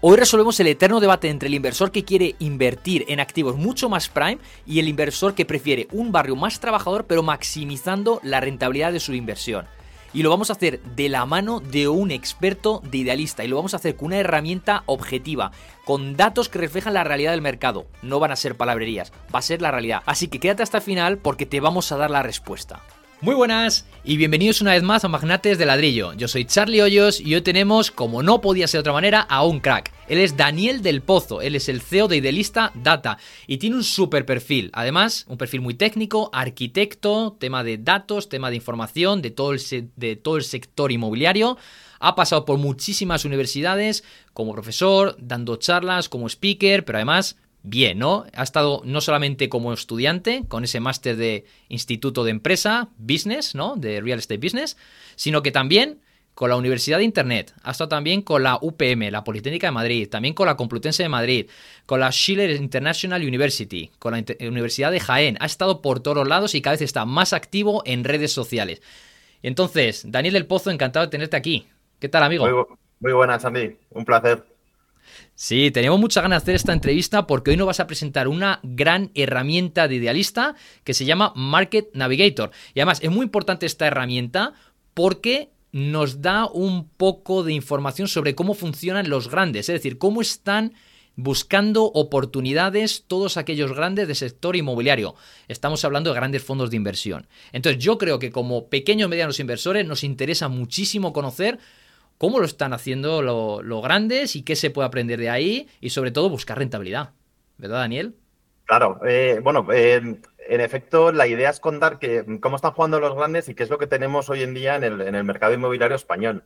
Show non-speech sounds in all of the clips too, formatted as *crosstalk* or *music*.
Hoy resolvemos el eterno debate entre el inversor que quiere invertir en activos mucho más prime y el inversor que prefiere un barrio más trabajador pero maximizando la rentabilidad de su inversión. Y lo vamos a hacer de la mano de un experto de idealista y lo vamos a hacer con una herramienta objetiva, con datos que reflejan la realidad del mercado. No van a ser palabrerías, va a ser la realidad. Así que quédate hasta el final porque te vamos a dar la respuesta. Muy buenas y bienvenidos una vez más a Magnates de Ladrillo. Yo soy Charlie Hoyos y hoy tenemos, como no podía ser de otra manera, a un crack. Él es Daniel del Pozo, él es el CEO de Idealista Data y tiene un super perfil. Además, un perfil muy técnico, arquitecto, tema de datos, tema de información, de todo el, de todo el sector inmobiliario. Ha pasado por muchísimas universidades como profesor, dando charlas, como speaker, pero además bien, ¿no? Ha estado no solamente como estudiante, con ese máster de Instituto de Empresa, Business, ¿no? De Real Estate Business, sino que también con la Universidad de Internet, ha estado también con la UPM, la Politécnica de Madrid, también con la Complutense de Madrid, con la Schiller International University, con la Universidad de Jaén, ha estado por todos lados y cada vez está más activo en redes sociales. Entonces, Daniel del Pozo, encantado de tenerte aquí. ¿Qué tal, amigo? Muy, muy buenas, Andy. Un placer. Sí, teníamos muchas ganas de hacer esta entrevista porque hoy nos vas a presentar una gran herramienta de idealista que se llama Market Navigator. Y además es muy importante esta herramienta porque nos da un poco de información sobre cómo funcionan los grandes, es decir, cómo están buscando oportunidades todos aquellos grandes del sector inmobiliario. Estamos hablando de grandes fondos de inversión. Entonces yo creo que como pequeños y medianos inversores nos interesa muchísimo conocer cómo lo están haciendo los grandes y qué se puede aprender de ahí y sobre todo buscar rentabilidad. ¿Verdad, Daniel? Claro, eh, bueno, en efecto, la idea es contar que, cómo están jugando los grandes y qué es lo que tenemos hoy en día en el, mercado inmobiliario español.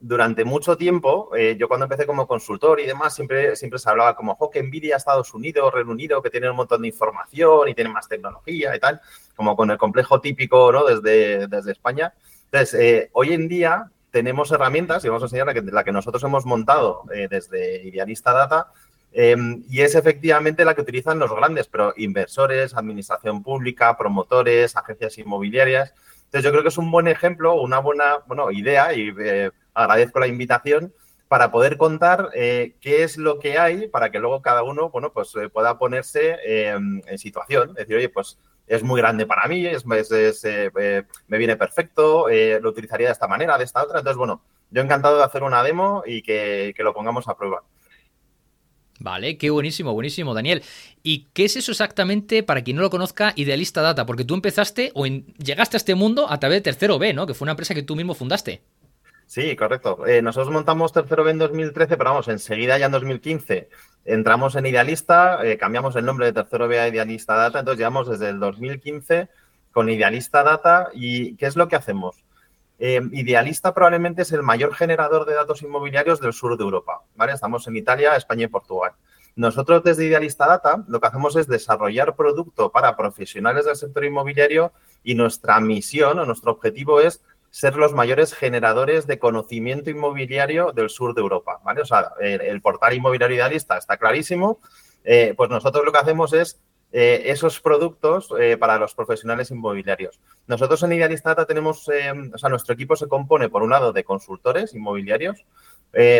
Durante mucho tiempo, eh, yo cuando empecé como consultor y demás, siempre, siempre se hablaba como, ojo, que Nvidia Estados Unidos, Reino Unido, que tienen un montón de información y tienen más tecnología y tal, como con el complejo típico, ¿no? Desde, desde España. Entonces, eh, hoy en día tenemos herramientas y vamos a enseñar la que, nosotros hemos montado eh, desde Idealista Data em, y es efectivamente la que utilizan los grandes, pero inversores, administración pública, promotores, agencias inmobiliarias. Entonces yo creo que es un buen ejemplo, una buena bueno, idea y eh, agradezco la invitación para poder contar eh, qué es lo que hay para que luego cada uno bueno, pues, pueda ponerse em, en situación. Decir, oye, pues es muy grande para mí, es, eh, eh, me viene perfecto, eh, lo utilizaría de esta manera, de esta otra. Entonces, bueno, yo encantado de hacer una demo y que, lo pongamos a prueba. Vale, qué buenísimo, buenísimo, Daniel. ¿Y qué es eso exactamente, para quien no lo conozca, Idealista Data? Porque tú empezaste o llegaste a este mundo a través de Tercero B, ¿no? Que fue una empresa que tú mismo fundaste. Sí, correcto. nosotros montamos Tercero B en 2013, pero vamos, enseguida ya en 2015 entramos en Idealista, eh, cambiamos el nombre de Tercero B a Idealista Data, entonces llevamos desde el 2015 con Idealista Data y ¿qué es lo que hacemos? Eh, Idealista probablemente es el mayor generador de datos inmobiliarios del sur de Europa, ¿vale? Estamos en Italia, España y Portugal. Nosotros desde Idealista Data lo que hacemos es desarrollar producto para profesionales del sector inmobiliario y nuestra misión o nuestro objetivo es ser los mayores generadores de conocimiento inmobiliario del sur de Europa, ¿vale? O sea, el, portal inmobiliario idealista está clarísimo, eh, pues nosotros lo que hacemos es eh, esos productos eh, para los profesionales inmobiliarios. Nosotros en Idealista Data tenemos, o sea, nuestro equipo se compone por un lado de consultores inmobiliarios,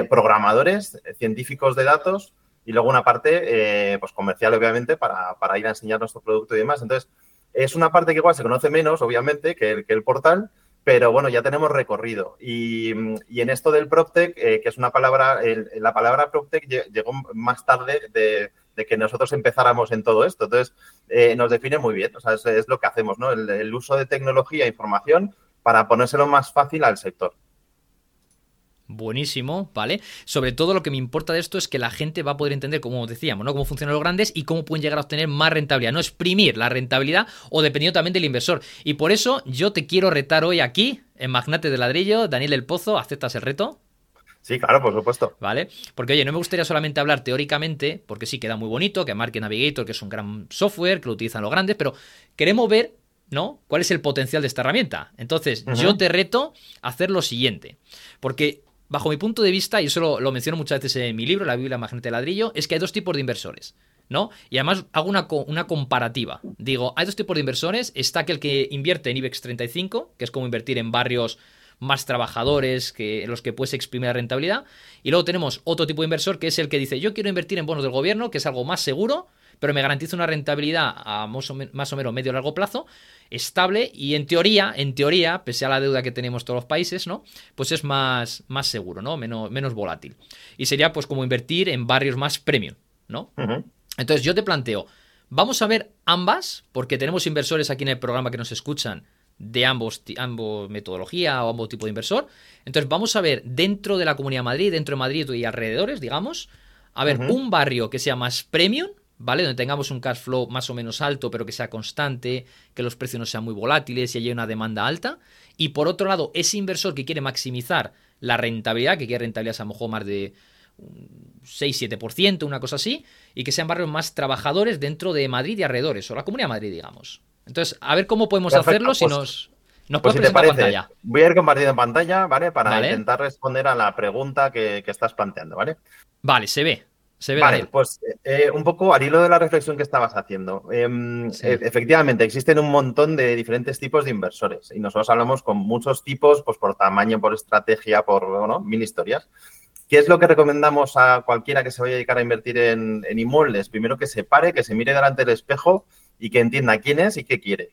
programadores, científicos de datos y luego una parte, pues comercial obviamente, para, ir a enseñar nuestro producto y demás. Entonces, es una parte que igual se conoce menos, obviamente, que el, que el portal, pero bueno, ya tenemos recorrido. Y, en esto del PropTech, eh, que es una palabra, la palabra PropTech llegó más tarde de, que nosotros empezáramos en todo esto. Entonces, eh, nos define muy bien, o sea, es, lo que hacemos, ¿no? El, el, uso de tecnología e información para ponérselo más fácil al sector. Buenísimo, ¿vale? Sobre todo lo que me importa de esto es que la gente va a poder entender, como decíamos, ¿no? Cómo funcionan los grandes y cómo pueden llegar a obtener más rentabilidad. No exprimir la rentabilidad o dependiendo también del inversor. Y por eso yo te quiero retar hoy aquí, en Magnate de Ladrillo, Daniel del Pozo, ¿aceptas el reto? Sí, claro, por supuesto. ¿Vale? Porque, oye, no me gustaría solamente hablar teóricamente, porque sí queda muy bonito, que Market Navigator, que es un gran software, que lo utilizan los grandes, pero queremos ver, ¿no? ¿Cuál es el potencial de esta herramienta? Entonces, yo te reto a hacer lo siguiente. Porque bajo mi punto de vista, y eso lo, menciono muchas veces en mi libro, La Biblia Magente de Ladrillo, es que hay dos tipos de inversores. ¿no? Y además hago una, una, comparativa. Digo, hay dos tipos de inversores. Está aquel que invierte en IBEX 35, que es como invertir en barrios más trabajadores, que los que puedes exprimir la rentabilidad. Y luego tenemos otro tipo de inversor que es el que dice, yo quiero invertir en bonos del gobierno, que es algo más seguro, pero me garantiza una rentabilidad a más o, menos medio largo plazo, estable y en teoría, en teoría, pese a la deuda que tenemos todos los países, ¿no? Pues es más, más seguro, ¿no? Menos, menos volátil. Y sería pues como invertir en barrios más premium, ¿no? Entonces yo te planteo, vamos a ver ambas, porque tenemos inversores aquí en el programa que nos escuchan de ambos, ambos metodología o ambos tipo de inversor. Entonces vamos a ver dentro de la Comunidad de Madrid, dentro de Madrid y alrededores, digamos, a ver un barrio que sea más premium, ¿vale? Donde tengamos un cash flow más o menos alto, pero que sea constante, que los precios no sean muy volátiles y haya una demanda alta. Y por otro lado, ese inversor que quiere maximizar la rentabilidad, que quiere rentabilidad a lo mejor más de 6-7%, una cosa así, y que sean barrios más trabajadores dentro de Madrid y alrededores, o la Comunidad de Madrid, digamos. Entonces, a ver cómo podemos hacerlo si pues, nos... Nos pues si pantalla. Voy a ir compartiendo en pantalla, ¿vale? Para intentar responder a la pregunta que, estás planteando, ¿vale? Vale, se ve. Se ve vale, pues eh, un poco al hilo de la reflexión que estabas haciendo. Em, e, efectivamente, existen un montón de diferentes tipos de inversores y nosotros hablamos con muchos tipos, pues por tamaño, por estrategia, por bueno, mil historias. ¿Qué es lo que recomendamos a cualquiera que se vaya a dedicar a invertir en, en inmuebles? Primero que se pare, que se mire delante del espejo y que entienda quién es y qué quiere.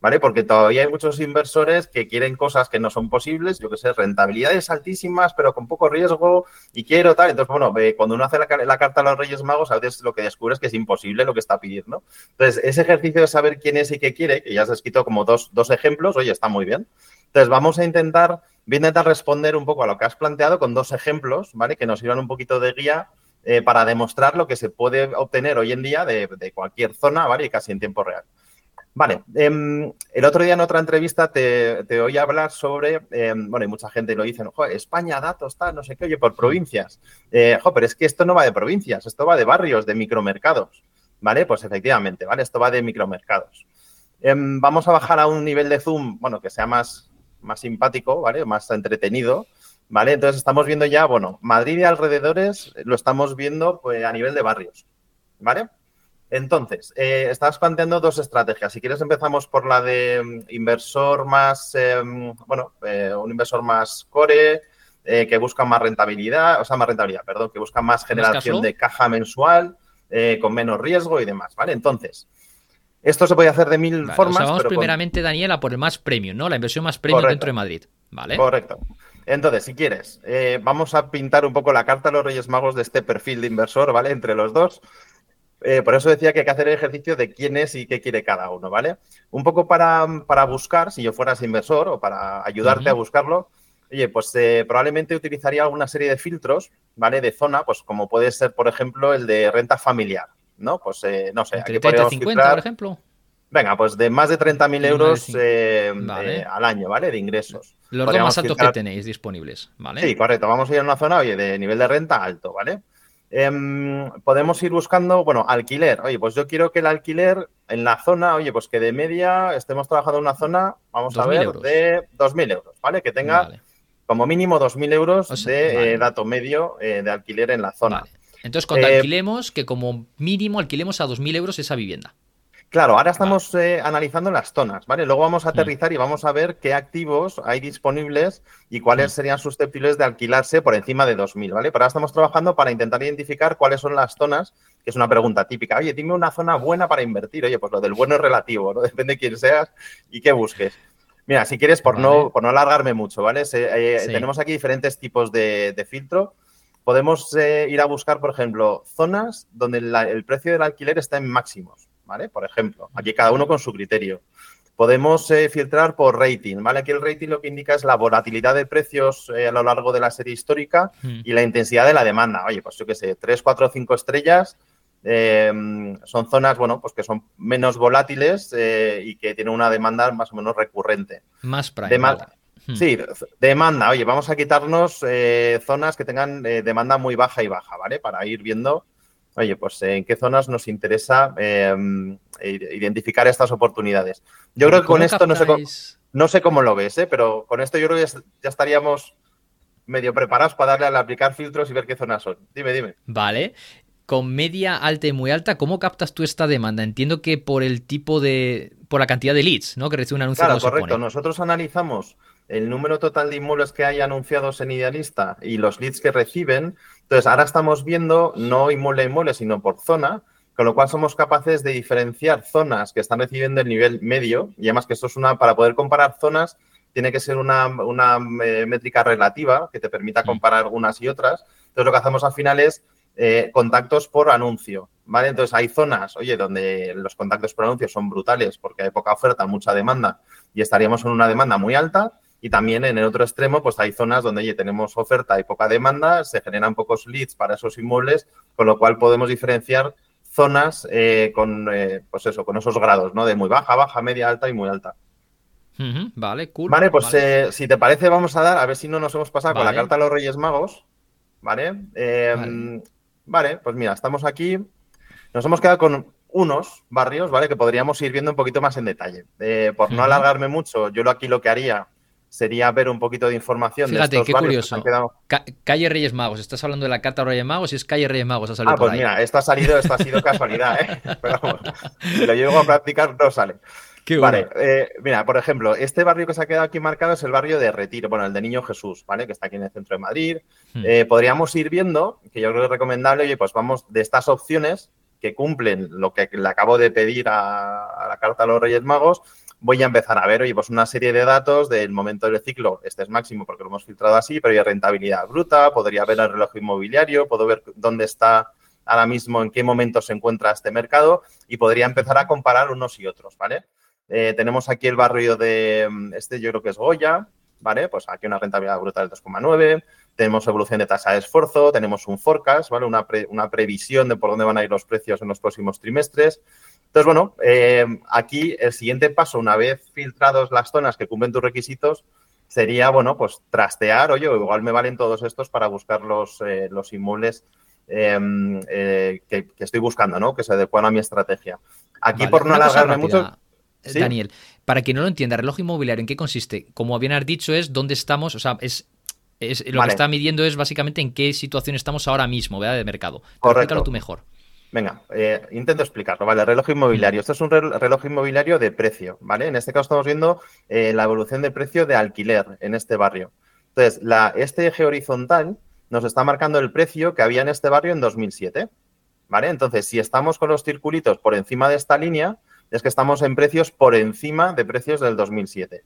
¿Vale? Porque todavía hay muchos inversores que quieren cosas que no son posibles, yo que sé, rentabilidades altísimas, pero con poco riesgo y quiero tal. Entonces, bueno, cuando uno hace la, carta a los Reyes Magos, a veces lo que descubres es que es imposible lo que está pidiendo. Entonces, ese ejercicio de saber quién es y qué quiere, que ya has escrito como dos, dos ejemplos, oye, está muy bien. Entonces, vamos a intentar, voy a intentar responder un poco a lo que has planteado con dos ejemplos, ¿vale? Que nos sirvan un poquito de guía eh, para demostrar lo que se puede obtener hoy en día de, cualquier zona, ¿vale? Y casi en tiempo real. Vale, em, el otro día en otra entrevista te, te oí hablar sobre, em, bueno, y mucha gente lo dice, España, datos, tal, no sé qué, oye, por provincias. Eh, pero es que esto no va de provincias, esto va de barrios, de micromercados, ¿vale? Pues efectivamente, ¿vale? Esto va de micromercados. Em, vamos a bajar a un nivel de zoom, bueno, que sea más, más simpático, ¿vale? Más entretenido. ¿Vale? Entonces estamos viendo ya, bueno, Madrid y alrededores lo estamos viendo pues, a nivel de barrios. ¿Vale? Entonces, eh, estabas planteando dos estrategias. Si quieres empezamos por la de mm, inversor más, em, bueno, eh, un inversor más core, eh, que busca más rentabilidad, o sea, más rentabilidad, perdón, que busca más generación de caja mensual, con menos riesgo y demás, ¿vale? Entonces, esto se puede hacer de mil formas. vamos primeramente, Daniela, por el más premium, ¿no? La inversión más premium dentro de Madrid, ¿vale? Correcto. Entonces, si quieres, eh, vamos a pintar un poco la carta a los Reyes Magos de este perfil de inversor, ¿vale? Entre los dos. Eh, por eso decía que hay que hacer el ejercicio de quién es y qué quiere cada uno, ¿vale? Un poco para, buscar, si yo fueras inversor o para ayudarte a buscarlo, oye, pues eh, probablemente utilizaría alguna serie de filtros, ¿vale? De zona, pues como puede ser, por ejemplo, el de renta familiar, ¿no? Pues no sé. aquí 30 50, por ejemplo. Venga, pues de más de 30.000 euros eh, eh, al año, ¿vale? De ingresos. Los dos más altos que tenéis disponibles, ¿vale? Sí, correcto. Vamos a ir a una zona, oye, de nivel de renta alto, ¿vale? Em, podemos ir buscando, bueno, alquiler. Oye, pues yo quiero que el alquiler en la zona, oye, pues que de media estemos trabajando en una zona, vamos a ver, de 2.000 euros, ¿vale? Que tenga como mínimo 2.000 euros de eh, dato medio de alquiler en la zona. Entonces, cuando alquilemos, que como mínimo alquilemos a 2.000 euros esa vivienda. Claro, ahora estamos eh, analizando las zonas, ¿vale? Luego vamos a mm. aterrizar y vamos a ver qué activos hay disponibles y cuáles mm. serían susceptibles de alquilarse por encima de 2.000, ¿vale? Pero ahora estamos trabajando para intentar identificar cuáles son las zonas, que es una pregunta típica. Oye, dime una zona buena para invertir. Oye, pues lo del bueno es relativo, ¿no? *laughs* Depende de quién seas y qué busques. Mira, si quieres, por, no, por no alargarme mucho, ¿vale? Eh, tenemos aquí diferentes tipos de, filtro. Podemos eh, ir a buscar, por ejemplo, zonas donde el precio del alquiler está en máximos. ¿Vale? Por ejemplo, aquí cada uno con su criterio. Podemos eh, filtrar por rating, ¿vale? Aquí el rating lo que indica es la volatilidad de precios eh, a lo largo de la serie histórica hmm. y la intensidad de la demanda. Oye, pues yo qué sé, 3, 4, 5 estrellas eh, son zonas, bueno, pues que son menos volátiles y que tienen una demanda más o menos recurrente. Más prime. Demanda. Hmm. Sí, demanda. Oye, vamos a quitarnos zonas que tengan demanda muy baja y baja, ¿vale? Para ir viendo oye, pues en qué zonas nos interesa em, identificar estas oportunidades. Yo creo que con esto no sé, cómo, no sé cómo lo ves, ¿eh? pero con esto yo creo que ya estaríamos medio preparados para darle al aplicar filtros y ver qué zonas son. Dime, dime. Vale. Con media alta y muy alta, ¿cómo captas tú esta demanda? Entiendo que por el tipo de. por la cantidad de leads, ¿no? Que recibe un anuncio. Claro, correcto. Nosotros analizamos el número total de inmuebles que hay anunciados en Idealista y los leads que reciben. Entonces, ahora estamos viendo no inmueble a inmueble, sino por zona, con lo cual somos capaces de diferenciar zonas que están recibiendo el nivel medio, y además que esto es una, para poder comparar zonas, tiene que ser una, una eh, métrica relativa que te permita comparar unas y otras. Entonces, lo que hacemos al final es eh, contactos por anuncio, ¿vale? Entonces, hay zonas, oye, donde los contactos por anuncio son brutales porque hay poca oferta, mucha demanda, y estaríamos en una demanda muy alta, y también en el otro extremo, pues hay zonas donde tenemos oferta y poca demanda, se generan pocos leads para esos inmuebles, con lo cual podemos diferenciar zonas eh, con, eh, pues eso, con esos grados, ¿no? De muy baja, baja, media, alta y muy alta. vale, cool. Vale, pues eh, si te parece, vamos a dar, a ver si no nos hemos pasado con la carta de los Reyes Magos. ¿Vale? Em, vale. pues mira, estamos aquí. Nos hemos quedado con unos barrios, ¿vale? Que podríamos ir viendo un poquito más en detalle. por no alargarme mucho, yo aquí lo que haría sería ver un poquito de información Fíjate, de estos qué curioso. calle Reyes Magos, estás hablando de la carta Reyes Magos y es Calle Reyes Magos, ha salido Ah, pues mira, esto ha salido, esto ha sido casualidad, ¿eh? *laughs* Pero si lo llego a practicar, no sale. vale, eh, mira, por ejemplo, este barrio que se ha quedado aquí marcado es el barrio de Retiro, bueno, el de Niño Jesús, ¿vale? Que está aquí en el centro de Madrid. Hmm. Eh, podríamos ir viendo, que yo creo que es recomendable, oye, pues vamos de estas opciones que cumplen lo que le acabo de pedir a, a la carta de los Reyes Magos, voy a empezar a ver, oye, pues una serie de datos del momento del ciclo, este es máximo porque lo hemos filtrado así, pero hay rentabilidad bruta, podría ver el reloj inmobiliario, puedo ver dónde está ahora mismo, en qué momento se encuentra este mercado y podría empezar a comparar unos y otros, ¿vale? Eh, tenemos aquí el barrio de, este yo creo que es Goya, ¿vale? Pues aquí una rentabilidad bruta del 2,9, tenemos evolución de tasa de esfuerzo, tenemos un forecast, ¿vale? Una, una previsión de por dónde van a ir los precios en los próximos trimestres. Entonces, bueno, eh, aquí el siguiente paso, una vez filtrados las zonas que cumplen tus requisitos, sería, bueno, pues trastear, oye, igual me valen todos estos para buscar los, eh, los inmuebles em, eh, que, estoy buscando, ¿no? Que se adecuan a mi estrategia. Aquí, por no alargarme mucho. Daniel, para quien no lo entienda, reloj inmobiliario, ¿en qué consiste? Como bien has dicho, es dónde estamos, o sea, es lo que está midiendo es básicamente en qué situación estamos ahora mismo, ¿verdad? De mercado. Explícalo tú mejor. Venga, eh, intento explicarlo. Vale, reloj inmobiliario. Esto es un reloj inmobiliario de precio, ¿vale? En este caso estamos viendo eh, la evolución de precio de alquiler en este barrio. Entonces, la, este eje horizontal nos está marcando el precio que había en este barrio en 2007, ¿vale? Entonces, si estamos con los circulitos por encima de esta línea, es que estamos en precios por encima de precios del 2007.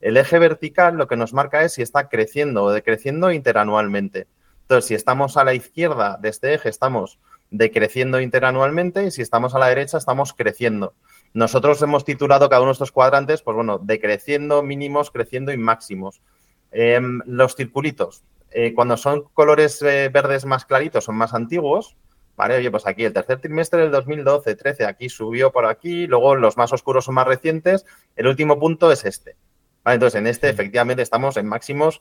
El eje vertical lo que nos marca es si está creciendo o decreciendo interanualmente. Entonces, si estamos a la izquierda de este eje, estamos decreciendo interanualmente y si estamos a la derecha estamos creciendo. Nosotros hemos titulado cada uno de estos cuadrantes, pues bueno, decreciendo, mínimos, creciendo y máximos. Em, los circulitos, eh, cuando son colores eh, verdes más claritos, son más antiguos, ¿vale? Oye, pues aquí el tercer trimestre del 2012, 13, aquí subió por aquí, luego los más oscuros son más recientes, el último punto es este. Entonces, en este efectivamente estamos en máximos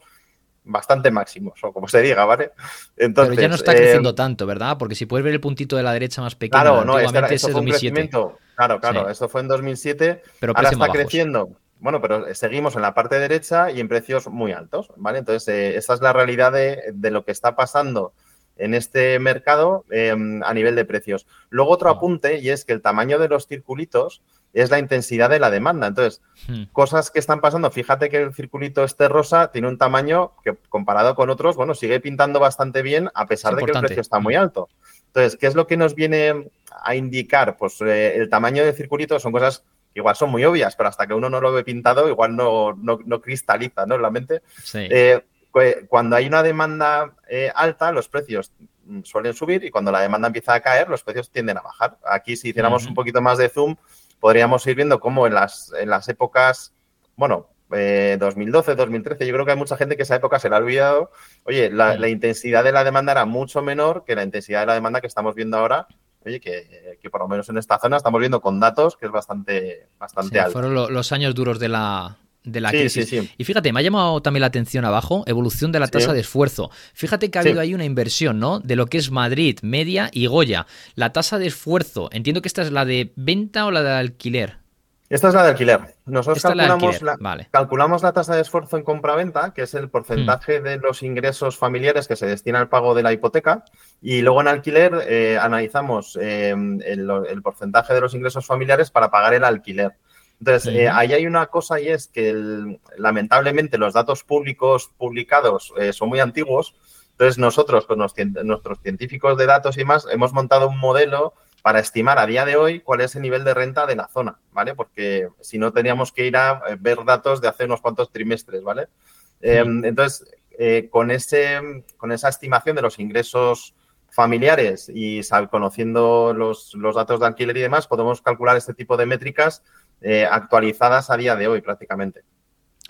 bastante máximos, o como se diga, ¿vale? Entonces, Pero ya no está creciendo eh, tanto, ¿verdad? Porque si puedes ver el puntito de la derecha más pequeño, claro, no, este, 2007. claro, claro, esto fue en 2007, pero ahora está creciendo. Bueno, pero seguimos en la parte derecha y en precios muy altos, ¿vale? Entonces, eh, esta es la realidad de, lo que está pasando en este mercado em, a nivel de precios. Luego otro apunte y es que el tamaño de los circulitos es la intensidad de la demanda. Entonces, hmm. cosas que están pasando, fíjate que el circulito este rosa tiene un tamaño que comparado con otros, bueno, sigue pintando bastante bien a pesar de que el precio está muy alto. Entonces, ¿qué es lo que nos viene a indicar? Pues eh, el tamaño del circulito son cosas que igual son muy obvias, pero hasta que uno no lo ve pintado, igual no, no, cristaliza ¿no? la mente. Eh, cuando hay una demanda eh, alta, los precios mm, suelen subir y cuando la demanda empieza a caer, los precios tienden a bajar. Aquí, si hiciéramos un poquito más de zoom, podríamos ir viendo cómo en las, en las épocas, bueno, 2012, eh, 2013, yo creo que hay mucha gente que esa época se la ha olvidado. Oye, la, intensidad de la demanda era mucho menor que la intensidad de la demanda que estamos viendo ahora. Oye, que, por lo menos en esta zona estamos viendo con datos que es bastante, bastante alto. Fueron los años duros de la, de la crisis. Y fíjate, me ha llamado también la atención abajo, evolución de la tasa de esfuerzo. Fíjate que ha habido ahí una inversión, ¿no? De lo que es Madrid, Media y Goya. La tasa de esfuerzo, entiendo que esta es la de venta o la de alquiler. Esta es la de alquiler. Nosotros calculamos la, calculamos la tasa de esfuerzo en compra-venta, que es el porcentaje hmm. de los ingresos familiares que se destina al pago de la hipoteca, y luego en alquiler eh, analizamos eh, el porcentaje de los ingresos familiares para pagar el alquiler. Entonces, eh, ahí hay una cosa y es que lamentablemente los datos públicos publicados eh, son muy antiguos. Entonces, nosotros con nuestros científicos de datos y más hemos montado un modelo para estimar a día de hoy cuál es el nivel de renta de la zona, ¿vale? Porque si no, teníamos que ir a eh, ver datos de hace unos cuantos trimestres, ¿vale? Em, entonces, con, ese, con esa estimación de los ingresos familiares y conociendo los, los, datos de alquiler y demás, podemos calcular este tipo de métricas eh, actualizadas a día de hoy prácticamente.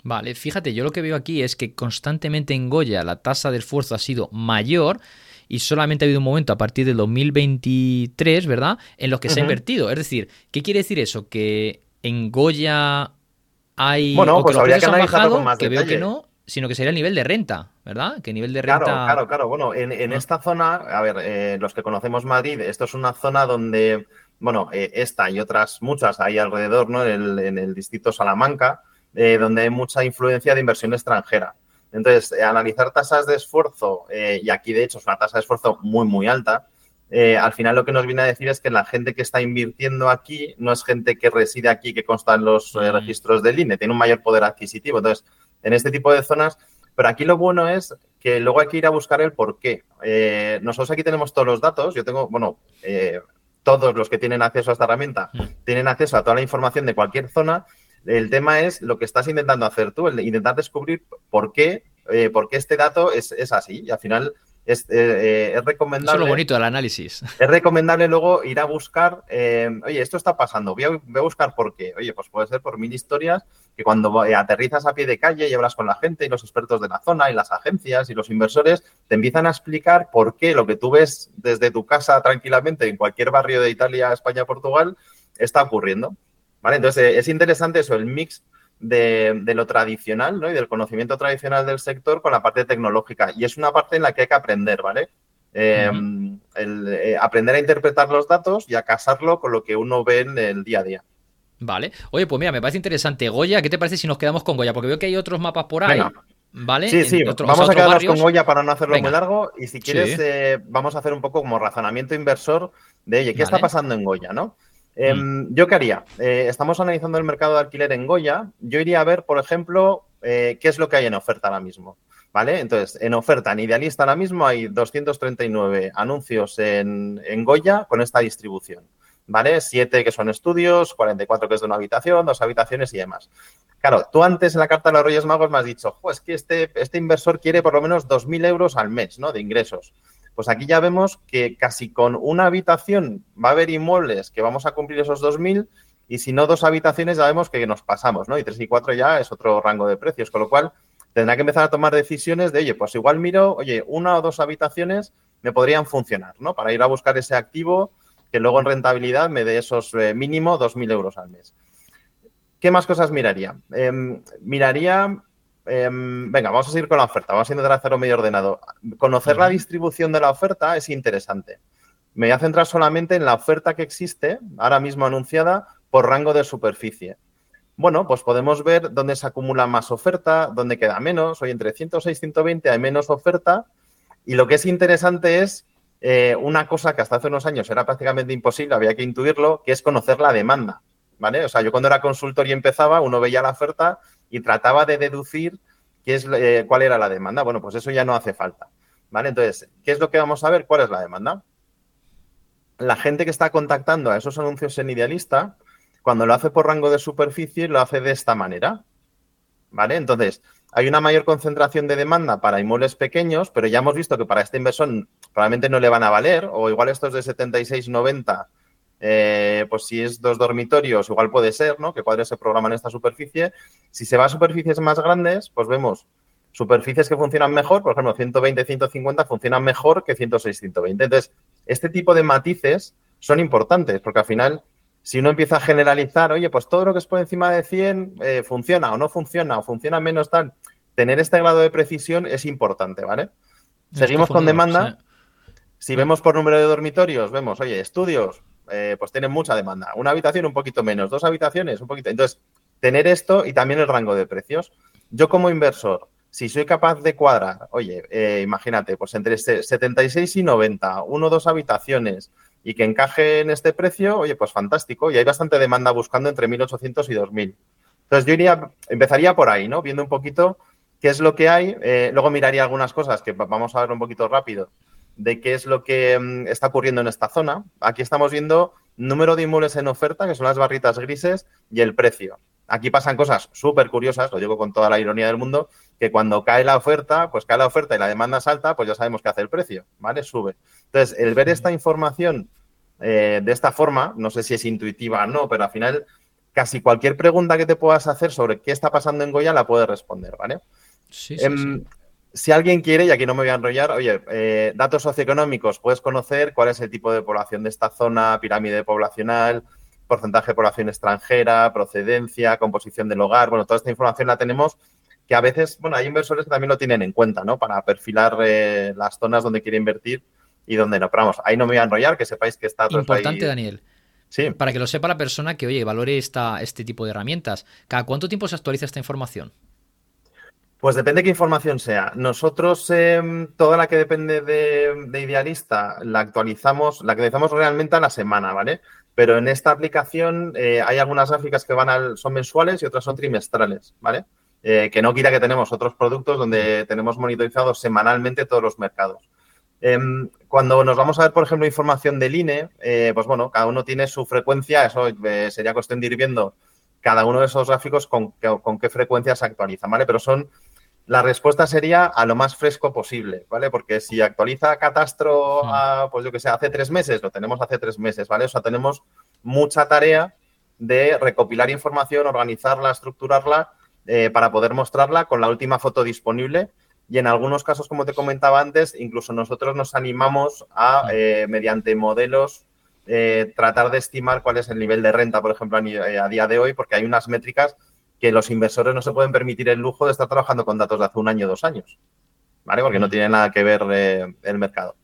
Vale, fíjate, yo lo que veo aquí es que constantemente en Goya la tasa de esfuerzo ha sido mayor y solamente ha habido un momento a partir del 2023, ¿verdad?, en los que se ha invertido. Es decir, ¿qué quiere decir eso? Que en Goya hay... Bueno, pues habría que analizarlo con más que veo que no, sino que sería el nivel de renta, ¿verdad? Que nivel de renta. Claro, claro, claro. Bueno, en, esta zona, a ver, eh, los que conocemos Madrid, esto es una zona donde, bueno, eh, esta y otras muchas hay alrededor, ¿no? En el, distrito Salamanca, eh, donde hay mucha influencia de inversión extranjera. Entonces, analizar tasas de esfuerzo, y aquí de hecho es una tasa de esfuerzo muy, muy alta, al final lo que nos viene a decir es que la gente que está invirtiendo aquí no es gente que reside aquí, que consta en los registros del INE, tiene un mayor poder adquisitivo. Entonces, en este tipo de zonas. Pero aquí lo bueno es que luego hay que ir a buscar el por qué. Eh, nosotros aquí tenemos todos los datos. Yo tengo, bueno, eh, todos los que tienen acceso a esta herramienta mm. tienen acceso a toda la información de cualquier zona. El tema es lo que estás intentando hacer tú, el intentar descubrir por qué, eh, por qué este dato es, es así. Y al final es, eh, es recomendable. Eso es lo bonito del análisis. *laughs* Es recomendable luego ir a buscar, eh, oye, esto está pasando, voy a, buscar por qué. Oye, pues puede ser por mil historias que cuando aterrizas a pie de calle y hablas con la gente y los expertos de la zona y las agencias y los inversores, te empiezan a explicar por qué lo que tú ves desde tu casa tranquilamente en cualquier barrio de Italia, España, Portugal, está ocurriendo. ¿Vale? Entonces, eh, es interesante eso, el mix de, lo tradicional ¿no? y del conocimiento tradicional del sector con la parte tecnológica. Y es una parte en la que hay que aprender, ¿vale? Eh, el, eh, aprender a interpretar los datos y a casarlo con lo que uno ve en el día a día. Vale. Oye, pues mira, me parece interesante. Goya, ¿qué te parece si nos quedamos con Goya? Porque veo que hay otros mapas por ahí. ¿Vale? Sí, sí, vamos a quedarnos con Goya para no hacerlo muy largo. Y si quieres, eh, vamos a hacer un poco como razonamiento inversor de, oye, ¿qué está pasando en Goya, no? Em. ¿Yo qué haría? Eh, estamos analizando el mercado de alquiler en Goya. Yo iría a ver, por ejemplo, eh, qué es lo que hay en oferta ahora mismo. ¿Vale? Entonces, en oferta, en Idealista ahora mismo hay 239 anuncios en, Goya con esta distribución. ¿Vale? Siete que son estudios, 44 que es de una habitación, dos habitaciones y demás. Claro, tú antes en la carta de los Reyes Magos me has dicho, es que este, este inversor quiere por lo menos 2.000 euros al mes, ¿no? De ingresos. Pues aquí ya vemos que casi con una habitación va a haber inmuebles que vamos a cumplir esos 2.000 y si no dos habitaciones ya vemos que nos pasamos, ¿no? Y tres y cuatro ya es otro rango de precios, con lo cual tendrá que empezar a tomar decisiones de, oye, pues igual miro, oye, una o dos habitaciones me podrían funcionar, ¿no? Para ir a buscar ese activo que luego en rentabilidad me dé esos eh, mínimo 2.000 euros al mes. ¿Qué más cosas miraría? Em, miraría Em, venga, vamos a seguir con la oferta. Vamos a intentar hacerlo medio ordenado. Conocer la distribución de la oferta es interesante. Me voy a centrar solamente en la oferta que existe, ahora mismo anunciada, por rango de superficie. Bueno, pues podemos ver dónde se acumula más oferta, dónde queda menos. Hoy entre 106 y 120 hay menos oferta. Y lo que es interesante es eh, una cosa que hasta hace unos años era prácticamente imposible, había que intuirlo, que es conocer la demanda. ¿Vale? O sea, yo cuando era consultor y empezaba, uno veía la oferta y trataba de deducir qué es, eh, cuál era la demanda. Bueno, pues eso ya no hace falta. ¿Vale? Entonces, ¿qué es lo que vamos a ver? ¿Cuál es la demanda? La gente que está contactando a esos anuncios en Idealista, cuando lo hace por rango de superficie, lo hace de esta manera. ¿Vale? Entonces, hay una mayor concentración de demanda para inmuebles pequeños, pero ya hemos visto que para este inversor probablemente no le van a valer, o igual estos de 76,90 eh, pues si es dos dormitorios, igual puede ser, ¿no? Que cuadres se programan en esta superficie. Si se va a superficies más grandes, pues vemos superficies que funcionan mejor, por ejemplo, 120, 150 funcionan mejor que 106, 120. Entonces, este tipo de matices son importantes, porque al final, si uno empieza a generalizar, oye, pues todo lo que es por encima de 100 eh, funciona o no funciona, o funciona menos tal, tener este grado de precisión es importante, ¿vale? Seguimos con demanda. Si vemos por número de dormitorios, vemos, oye, estudios, eh, pues tienen mucha demanda. Una habitación un poquito menos, dos habitaciones un poquito. Entonces, tener esto y también el rango de precios. Yo como inversor, si soy capaz de cuadrar, oye, eh, imagínate, pues entre 76 y 90, uno o dos habitaciones, y que encaje en este precio, oye, pues fantástico. Y hay bastante demanda buscando entre 1.800 y 2.000. Entonces yo iría, empezaría por ahí, ¿no? Viendo un poquito qué es lo que hay. Eh, luego miraría algunas cosas que vamos a ver un poquito rápido de qué es lo que mm, está ocurriendo en esta zona. Aquí estamos viendo número de inmuebles en oferta, que son las barritas grises, y el precio. Aquí pasan cosas súper curiosas, lo digo con toda la ironía del mundo, que cuando cae la oferta, pues cae la oferta y la demanda es alta, pues ya sabemos qué hace el precio, ¿vale? Sube. Entonces, el ver esta información eh, de esta forma, no sé si es intuitiva o no, pero al final casi cualquier pregunta que te puedas hacer sobre qué está pasando en Goya la puedes responder, ¿vale? Sí, em, Si alguien quiere, y aquí no me voy a enrollar, oye, eh, datos socioeconómicos, puedes conocer cuál es el tipo de población de esta zona, pirámide poblacional, porcentaje de población extranjera, procedencia, composición del hogar. Bueno, toda esta información la tenemos que a veces, bueno, hay inversores que también lo tienen en cuenta, ¿no? Para perfilar eh, las zonas donde quiere invertir y donde no. Pero vamos, ahí no me voy a enrollar, que sepáis que está Importante, Daniel. Sí. Para que lo sepa la persona que, oye, valore esta, este tipo de herramientas. ¿Cada cuánto tiempo se actualiza esta información? Pues depende de qué información sea. Nosotros, em, toda la que depende de, Idealista, la actualizamos, la actualizamos realmente a la semana, ¿vale? Pero en esta aplicación eh, hay algunas gráficas que van al, son mensuales y otras son trimestrales, ¿vale? Eh, que no quita que tenemos otros productos donde tenemos monitorizados semanalmente todos los mercados. Em, cuando nos vamos a ver, por ejemplo, información del INE, eh, pues bueno, cada uno tiene su frecuencia, eso sería cuestión de ir viendo cada uno de esos gráficos con, con qué frecuencia se actualiza, ¿vale? Pero son la respuesta sería a lo más fresco posible, ¿vale? Porque si actualiza Catastro, pues yo que sé, hace tres meses, lo tenemos hace tres meses, ¿vale? O sea, tenemos mucha tarea de recopilar información, organizarla, estructurarla eh, para poder mostrarla con la última foto disponible. Y en algunos casos, como te comentaba antes, incluso nosotros nos animamos a, eh, mediante modelos, eh, tratar de estimar cuál es el nivel de renta, por ejemplo, a día de hoy, porque hay unas métricas que los inversores no se pueden permitir el lujo de estar trabajando con datos de hace un año o dos años, ¿vale? Porque no tiene nada que ver eh, el mercado.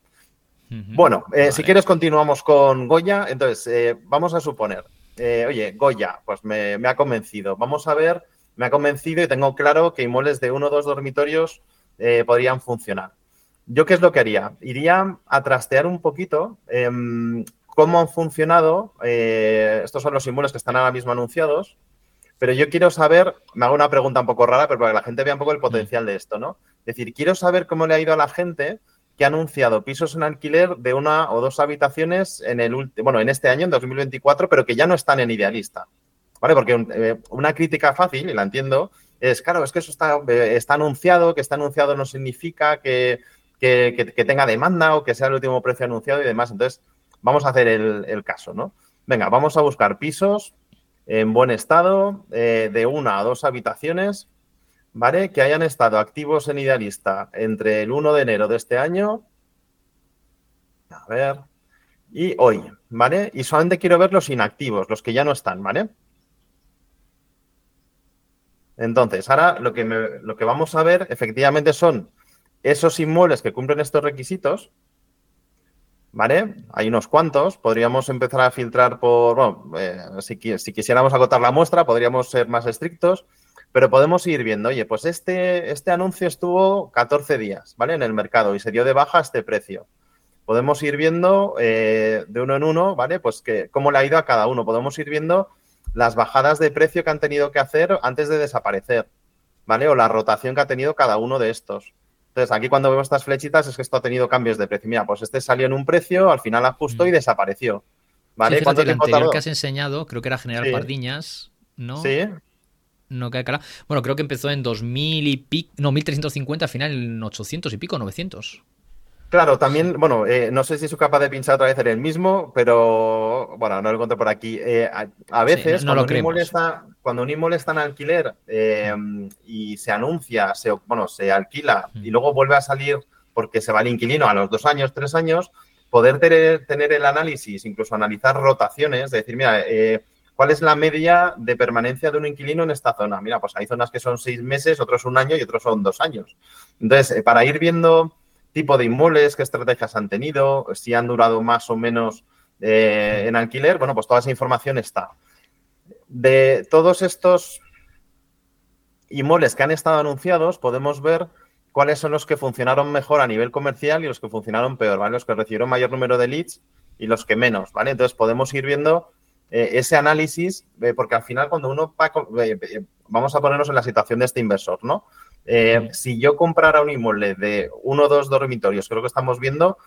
Bueno, eh, si quieres continuamos con Goya. Entonces, eh, vamos a suponer, oye, Goya, pues me, ha convencido. Vamos a ver, me ha convencido y tengo claro que inmuebles de uno o dos dormitorios podrían funcionar. ¿Yo qué es lo que haría? Iría a trastear un poquito em, cómo han funcionado. estos son los inmuebles que están ahora mismo anunciados. Pero yo quiero saber, me hago una pregunta un poco rara, pero para que la gente vea un poco el potencial de esto, ¿no? Es decir, quiero saber cómo le ha ido a la gente que ha anunciado pisos en alquiler de una o dos habitaciones en el bueno, en este año, en 2024, pero que ya no están en idealista. ¿Vale? Porque eh, una crítica fácil, y la entiendo, es, claro, es que eso está, eh, está anunciado, que está anunciado no significa que, tenga demanda o que sea el último precio anunciado y demás. Entonces, vamos a hacer el, el caso, ¿no? Venga, vamos a buscar pisos en buen estado, eh, de una a dos habitaciones, ¿vale? Que hayan estado activos en Idealista entre el 1 de enero de este año, a ver, y hoy, ¿vale? Y solamente quiero ver los inactivos, los que ya no están, ¿vale? Entonces, ahora lo que, lo que vamos a ver efectivamente son esos inmuebles que cumplen estos requisitos, ¿vale? Hay unos cuantos, podríamos empezar a filtrar por, bueno, eh, si, quisiéramos agotar la muestra, podríamos ser más estrictos, pero podemos ir viendo, oye, pues este, este anuncio estuvo 14 días, ¿vale? En el mercado y se dio de baja este precio. Podemos ir viendo eh, de uno en uno, ¿vale? Pues que, cómo le ha ido a cada uno. Podemos ir viendo las bajadas de precio que han tenido que hacer antes de desaparecer, ¿vale? O la rotación que ha tenido cada uno de estos. Entonces, aquí cuando vemos estas flechitas es que esto ha tenido cambios de precio. Mira, pues este salió en un precio, al final ajustó y mm. desapareció. ¿Vale? Sí, el anterior que has enseñado, creo que era General Pardiñas, ¿no? Sí. No cae cara. Bueno, creo que empezó en 2000 y pico, no, 1350, al final en 800 y pico, 900. Claro, también, bueno, eh, no sé si soy capaz de pinchar otra vez en el mismo, pero bueno, no lo encontré por aquí. Eh, a, veces, cuando, un inmueble está, cuando, un inmueble está, en alquiler eh, y se anuncia, se, bueno, se alquila y luego vuelve a salir porque se va el inquilino a los dos años, tres años, poder tener, tener el análisis, incluso analizar rotaciones, de decir, mira, ¿cuál es la media de permanencia de un inquilino en esta zona? Mira, pues hay zonas que son seis meses, otros un año y otros son dos años. Entonces, para ir viendo tipo de inmuebles, qué estrategias han tenido, si han durado más o menos eh, en alquiler, bueno, pues toda esa información está. De todos estos inmuebles que han estado anunciados, podemos ver cuáles son los que funcionaron mejor a nivel comercial y los que funcionaron peor, ¿vale? Los que recibieron mayor número de leads y los que menos, ¿vale? Entonces podemos ir viendo eh, ese análisis, eh, porque al final cuando uno va, vamos a ponernos en la situación de este inversor, ¿no? Si yo comprara un inmueble de uno o dos dormitorios, creo que estamos viendo,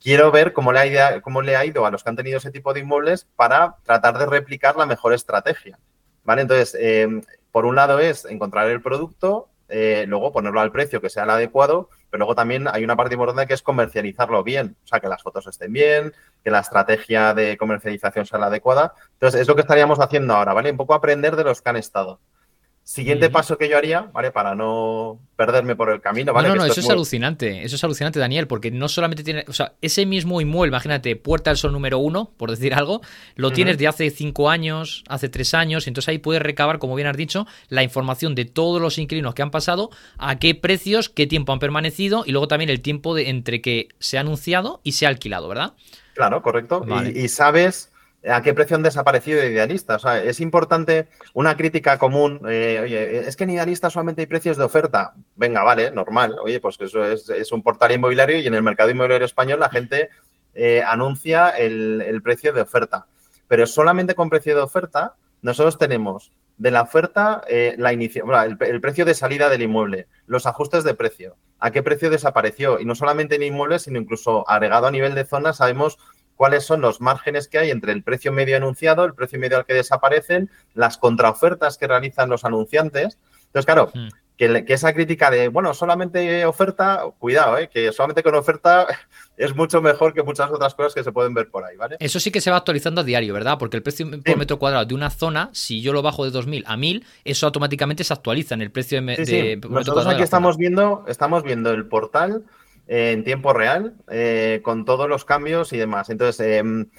quiero ver cómo le, ha, ido a los que han tenido ese tipo de inmuebles para tratar de replicar la mejor estrategia, ¿vale? Entonces, por un lado es encontrar el producto, luego ponerlo al precio que sea el adecuado, pero luego también hay una parte importante que es comercializarlo bien, o sea, que las fotos estén bien, que la estrategia de comercialización sea la adecuada. Entonces, es lo que estaríamos haciendo ahora, ¿vale? Un poco aprender de los que han estado. Siguiente paso que yo haría, ¿vale? Para no perderme por el camino, ¿vale? No, no, eso es, alucinante. Eso es alucinante, Daniel, porque no solamente tiene. O sea, ese mismo inmueble, imagínate, Puerta del Sol número uno, por decir algo, lo tienes de hace cinco años, hace tres años, y entonces ahí puedes recabar, como bien has dicho, la información de todos los inquilinos que han pasado, a qué precios, qué tiempo han permanecido, y luego también el tiempo de, entre que se ha anunciado y se ha alquilado, ¿verdad? Claro, correcto. y sabes a qué precio han desaparecido de Idealista. O sea, es importante una crítica común. Eh, oye, es que en Idealista solamente hay precios de oferta. Venga, vale, normal. Oye, pues que eso es, un portal inmobiliario y en el mercado inmobiliario español la gente eh, anuncia el, precio de oferta. Pero solamente con precio de oferta, nosotros tenemos de la oferta eh, la el, el, precio de salida del inmueble, los ajustes de precio, a qué precio desapareció. Y no solamente en inmuebles, sino incluso agregado a nivel de zona, sabemos cuáles son los márgenes que hay entre el precio medio anunciado, el precio medio al que desaparecen, las contraofertas que realizan los anunciantes. Entonces, claro, hmm. que, esa crítica de, bueno, solamente oferta, cuidado, ¿eh? que solamente con oferta *laughs* es mucho mejor que muchas otras cosas que se pueden ver por ahí, ¿vale? Eso sí que se va actualizando a diario, ¿verdad? Porque el precio por metro cuadrado de una zona, si yo lo bajo de 2.000 a 1.000, eso automáticamente se actualiza en el precio de, sí, Nosotros aquí estamos viendo, estamos viendo el portal en tiempo real, eh, con todos los cambios y demás. Entonces, em,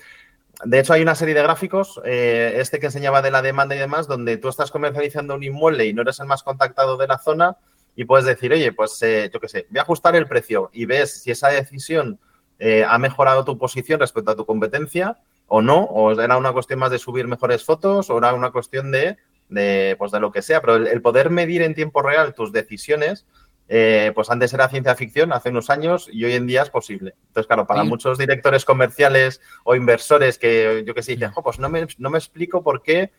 de hecho, hay una serie de gráficos, eh, este que enseñaba de la demanda y demás, donde tú estás comercializando un inmueble y no eres el más contactado de la zona y puedes decir, oye, pues eh, yo qué sé, voy a ajustar el precio y ves si esa decisión ha mejorado tu posición respecto a tu competencia o no, o era una cuestión más de subir mejores fotos o era una cuestión de, de pues de lo que sea, pero el poder medir en tiempo real tus decisiones eh, pues antes era ciencia ficción, hace unos años, y hoy en día es posible. Entonces, claro, para muchos directores comerciales o inversores que yo que sé, dicen, pues no me, no me explico por qué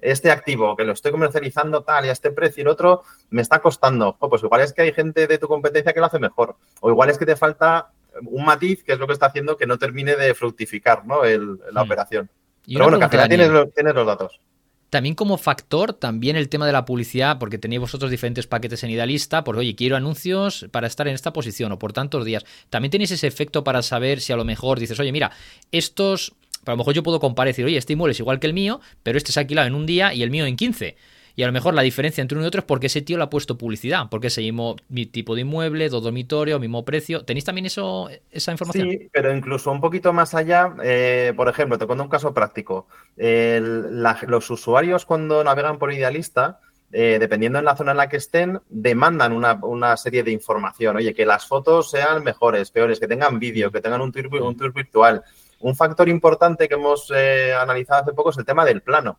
este activo que lo estoy comercializando tal y a este precio y el otro me está costando. pues igual es que hay gente de tu competencia que lo hace mejor. O igual es que te falta un matiz que es lo que está haciendo que no termine de fructificar ¿no? la operación. Pero bueno, que al final tienes, tienes los datos. También como factor, también el tema de la publicidad, porque tenéis vosotros diferentes paquetes en Idealista, por oye, quiero anuncios para estar en esta posición o por tantos días. También tenéis ese efecto para saber si a lo mejor dices, oye, mira, estos, a lo mejor yo puedo comparar y decir, oye, este inmueble es igual que el mío, pero este se ha alquilado en un día y el mío en 15. Y a lo mejor la diferencia entre uno y otro es porque ese tío le ha puesto publicidad, porque es mismo tipo de inmueble, dos dormitorios, mismo precio. ¿Tenéis también eso, esa información? Sí, pero incluso un poquito más allá, eh, por ejemplo, te cuento un caso práctico. los usuarios cuando navegan por Idealista, eh, dependiendo en la zona en la que estén, demandan una, serie de información. Oye, que las fotos sean mejores, peores, que tengan vídeo, que tengan un tour, un tour virtual. Un factor importante que hemos eh, analizado hace poco es el tema del plano.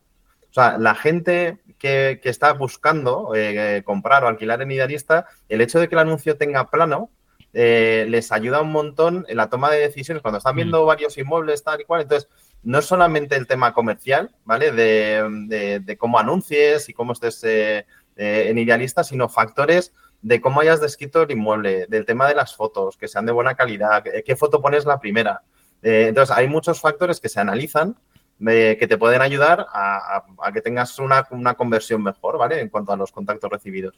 O sea, la gente que, está buscando eh, comprar o alquilar en Idealista, el hecho de que el anuncio tenga plano eh, les ayuda un montón en la toma de decisiones cuando están viendo mm. varios inmuebles tal y cual. Entonces, no es solamente el tema comercial, ¿vale? De, cómo anuncies y cómo estés eh, en Idealista, sino factores de cómo hayas descrito el inmueble, del tema de las fotos, que sean de buena calidad, qué foto pones la primera. entonces, hay muchos factores que se analizan que te pueden ayudar a, que tengas una, conversión mejor, ¿vale? En cuanto a los contactos recibidos.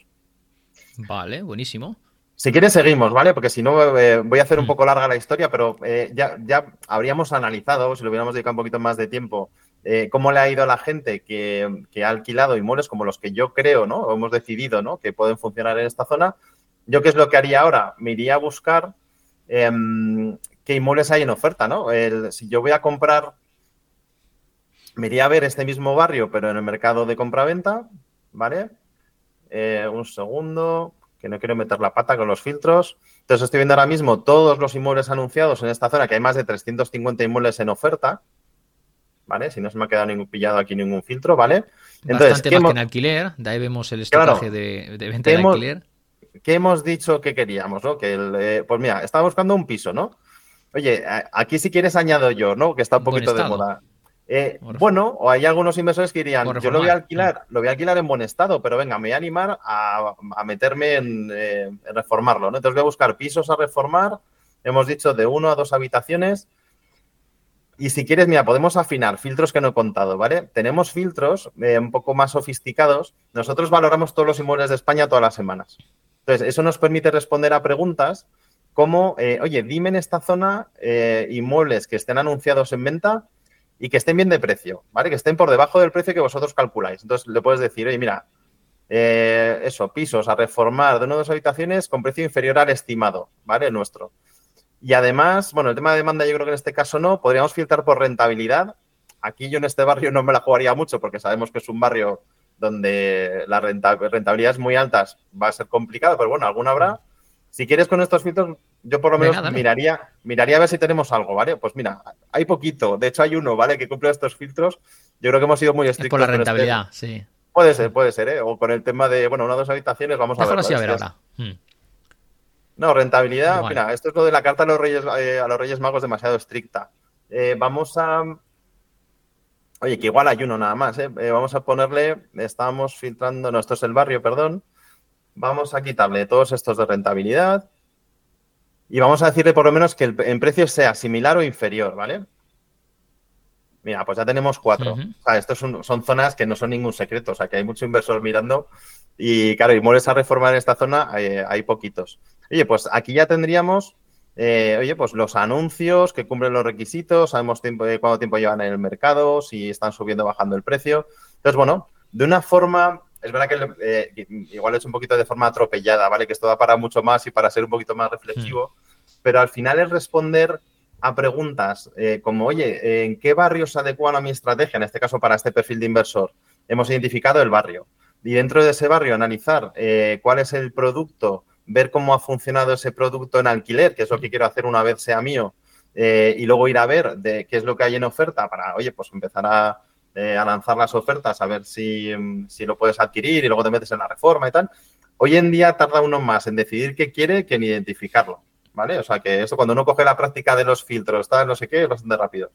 Vale, buenísimo. Si quieres, seguimos, ¿vale? Porque si no, eh, voy a hacer un mm. poco larga la historia, pero eh, ya, ya habríamos analizado, si lo hubiéramos dedicado un poquito más de tiempo, eh, cómo le ha ido a la gente que, ha alquilado inmuebles como los que yo creo, ¿no? O hemos decidido, ¿no? Que pueden funcionar en esta zona. ¿Yo qué es lo que haría ahora? Me iría a buscar em, qué inmuebles hay en oferta, ¿no? si yo voy a comprar me iría a ver este mismo barrio, pero en el mercado de compraventa, ¿vale? Eh, un segundo, que no quiero meter la pata con los filtros. Entonces estoy viendo ahora mismo todos los inmuebles anunciados en esta zona, que hay más de 350 inmuebles en oferta, ¿vale? Si no se me ha quedado ningún pillado aquí ningún filtro, ¿vale? Entonces, Bastante más que en alquiler, de ahí vemos el estocaje de, venta de alquiler. ¿Qué hemos dicho que queríamos, no? Que el, eh, pues mira, estaba buscando un piso, ¿no? Oye, aquí si quieres añado yo, ¿no? Que está un poquito de moda. Eh, bueno, o hay algunos inversores que dirían, yo lo voy a alquilar, lo voy a alquilar en buen estado, pero venga, me voy a animar a, meterme eh, en, reformarlo, ¿no? Entonces voy a buscar pisos a reformar, hemos dicho de uno a dos habitaciones. Y si quieres, mira, podemos afinar filtros que no he contado, ¿vale? Tenemos filtros eh, un poco más sofisticados. Nosotros valoramos todos los inmuebles de España todas las semanas. Entonces, eso nos permite responder a preguntas como, oye, dime en esta zona inmuebles que estén anunciados en venta y que estén bien de precio, ¿vale? Que estén por debajo del precio que vosotros calculáis. Entonces le puedes decir, oye, mira, eh, eso, pisos a reformar de una o dos habitaciones con precio inferior al estimado, ¿vale? El nuestro. Y además, bueno, el tema de demanda yo creo que en este caso no, podríamos filtrar por rentabilidad. Aquí yo en este barrio no me la jugaría mucho porque sabemos que es un barrio donde la rentabilidad es muy alta, va a ser complicado, pero bueno, alguna habrá. Si quieres con estos filtros, yo por lo menos miraría, miraría a ver si tenemos algo, ¿vale? Pues mira, hay poquito. De hecho, hay uno, ¿vale? Que cumple estos filtros. Yo creo que hemos sido muy estrictos. por la rentabilidad, sí. Puede ser, puede ser, ¿eh? O con el tema de, bueno, una o dos habitaciones, vamos a ver. así a ver ahora. Hmm. No, rentabilidad, mira, esto es lo de la carta a los Reyes, eh, a los Reyes Magos demasiado estricta. Eh, vamos a. Oye, que igual hay uno nada más, ¿eh? ¿eh? Vamos a ponerle, estamos filtrando, no, esto es el barrio, perdón. Vamos a quitarle todos estos de rentabilidad y vamos a decirle por lo menos que el, en precio sea similar o inferior, ¿vale? Mira, pues ya tenemos cuatro. O sea, estos son, zonas que no son ningún secreto, o sea, que hay mucho inversor mirando y claro, y mueres a reformar en esta zona hay, poquitos. Oye, pues aquí ya tendríamos, eh, oye, pues los anuncios que cumplen los requisitos, sabemos tiempo, eh, cuánto tiempo llevan en el mercado, si están subiendo o bajando el precio. Entonces, bueno, de una forma es verdad que eh, igual es un poquito de forma atropellada, ¿vale? Que esto da para mucho más y para ser un poquito más reflexivo, pero al final es responder a preguntas eh, como, oye, ¿en qué barrio se adecua a mi estrategia? En este caso, para este perfil de inversor. Hemos identificado el barrio y dentro de ese barrio analizar eh, cuál es el producto, ver cómo ha funcionado ese producto en alquiler, que es lo que quiero hacer una vez sea mío, y luego ir a ver de qué es lo que hay en oferta para, oye, pues empezar a eh, a lanzar las ofertas, a ver mm, si, lo puedes adquirir y luego te metes en la reforma y tal. Hoy en día tarda uno más en decidir qué quiere que en identificarlo, ¿vale? O sea que eso cuando uno coge la práctica de los filtros, tal, no sé qué, es bastante rápido.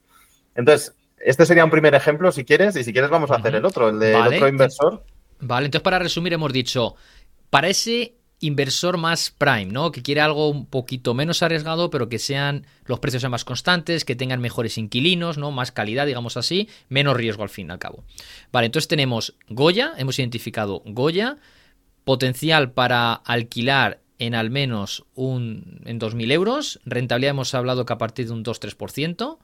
Entonces, este sería un primer ejemplo si quieres y si quieres vamos a hacer el otro, el de otro inversor. Vale, entonces para resumir hemos dicho, para ese inversor más prime, ¿no? Que quiere algo un poquito menos arriesgado, pero que sean los precios sean más constantes, que tengan mejores inquilinos, ¿no? Más calidad, digamos así, menos riesgo al fin y al cabo. Vale, entonces tenemos Goya, hemos identificado Goya, potencial para alquilar en al menos un en 2.000 euros, rentabilidad hemos hablado que a partir de un 2-3%,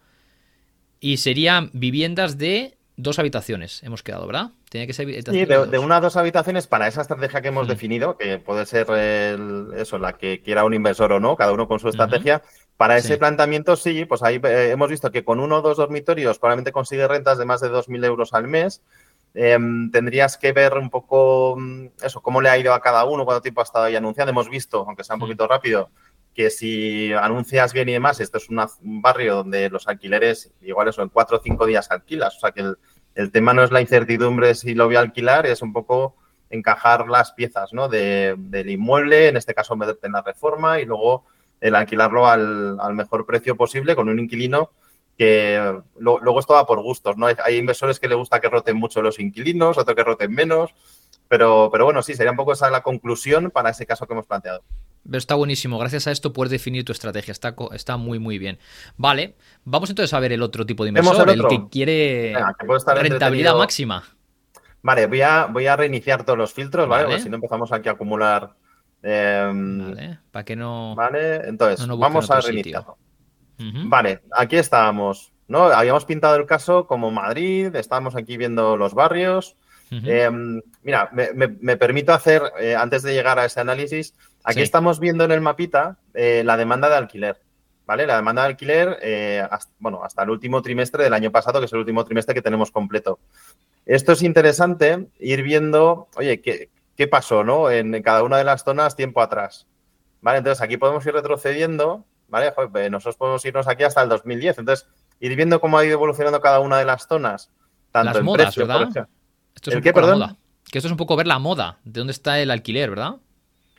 y serían viviendas de dos habitaciones, hemos quedado, ¿verdad? Tiene que ser sí, de, una a dos habitaciones para esa estrategia que hemos definido, que puede ser eso, la que quiera un inversor o no, cada uno con su estrategia. Para ese planteamiento, sí, pues ahí eh, hemos visto que con uno o dos dormitorios probablemente consigue rentas de más de 2.000 euros al mes. Em, tendrías que ver un poco mm, eso, cómo le ha ido a cada uno, cuánto tiempo ha estado ahí anunciando. Hemos visto, aunque sea un poquito rápido, que si anuncias bien y demás, esto es un barrio donde los alquileres, igual eso, en cuatro o cinco días alquilas. O sea que el, tema no es la incertidumbre si lo voy a alquilar, es un poco encajar las piezas ¿no? del inmueble, en este caso meterte en la reforma y luego el alquilarlo al, mejor precio posible con un inquilino que luego esto va por gustos, ¿no? Hay, inversores que le gusta que roten mucho los inquilinos, otros que roten menos, pero, pero bueno, sí, sería un poco esa la conclusión para ese caso que hemos planteado. Pero está buenísimo. Gracias a esto puedes definir tu estrategia. Está, está muy, muy bien. Vale. Vamos entonces a ver el otro tipo de inversor, el, que quiere rentabilidad máxima. Vale, voy a, voy a reiniciar todos los filtros, ¿vale? si no empezamos aquí a acumular. Em, vale, para que no. Vale, entonces, vamos a reiniciar. Vale, aquí estábamos. ¿no? Habíamos pintado el caso como Madrid, estábamos aquí viendo los barrios. Em, mira, me, permito hacer, eh, antes de llegar a ese análisis, aquí estamos viendo en el mapita eh, la demanda de alquiler. ¿Vale? La demanda de alquiler, eh, hasta, bueno, hasta el último trimestre del año pasado, que es el último trimestre que tenemos completo. Esto es interesante, ir viendo, oye, qué, qué pasó, ¿no? En cada una de las zonas tiempo atrás. ¿Vale? Entonces aquí podemos ir retrocediendo, ¿vale? Pues, nosotros podemos irnos aquí hasta el 2010. Entonces, ir viendo cómo ha ido evolucionando cada una de las zonas. Tanto las modas, ¿verdad? Esto es un poco moda. Que esto es un poco ver la moda, de dónde está el alquiler, ¿verdad?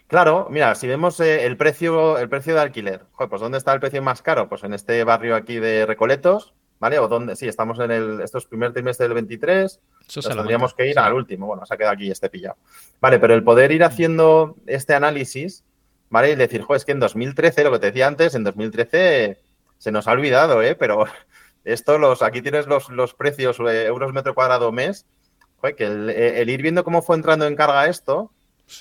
Claro, mira, si vemos eh, el precio, el precio de alquiler, pues ¿dónde está el precio más caro? Pues en este barrio aquí de Recoletos, ¿vale? O dónde, sí, estamos en el, esto es primer trimestre del 23, tendríamos que ir al último, bueno, se ha quedado aquí este pillado. Vale, pero el poder ir haciendo este análisis, ¿vale? Y decir, joder, es que en 2013, lo que te decía antes, en 2013 se nos ha olvidado, ¿eh? Pero *laughs* esto, los, aquí tienes los, los precios eh, euros metro cuadrado mes, joder, que el ir viendo cómo fue entrando en carga esto,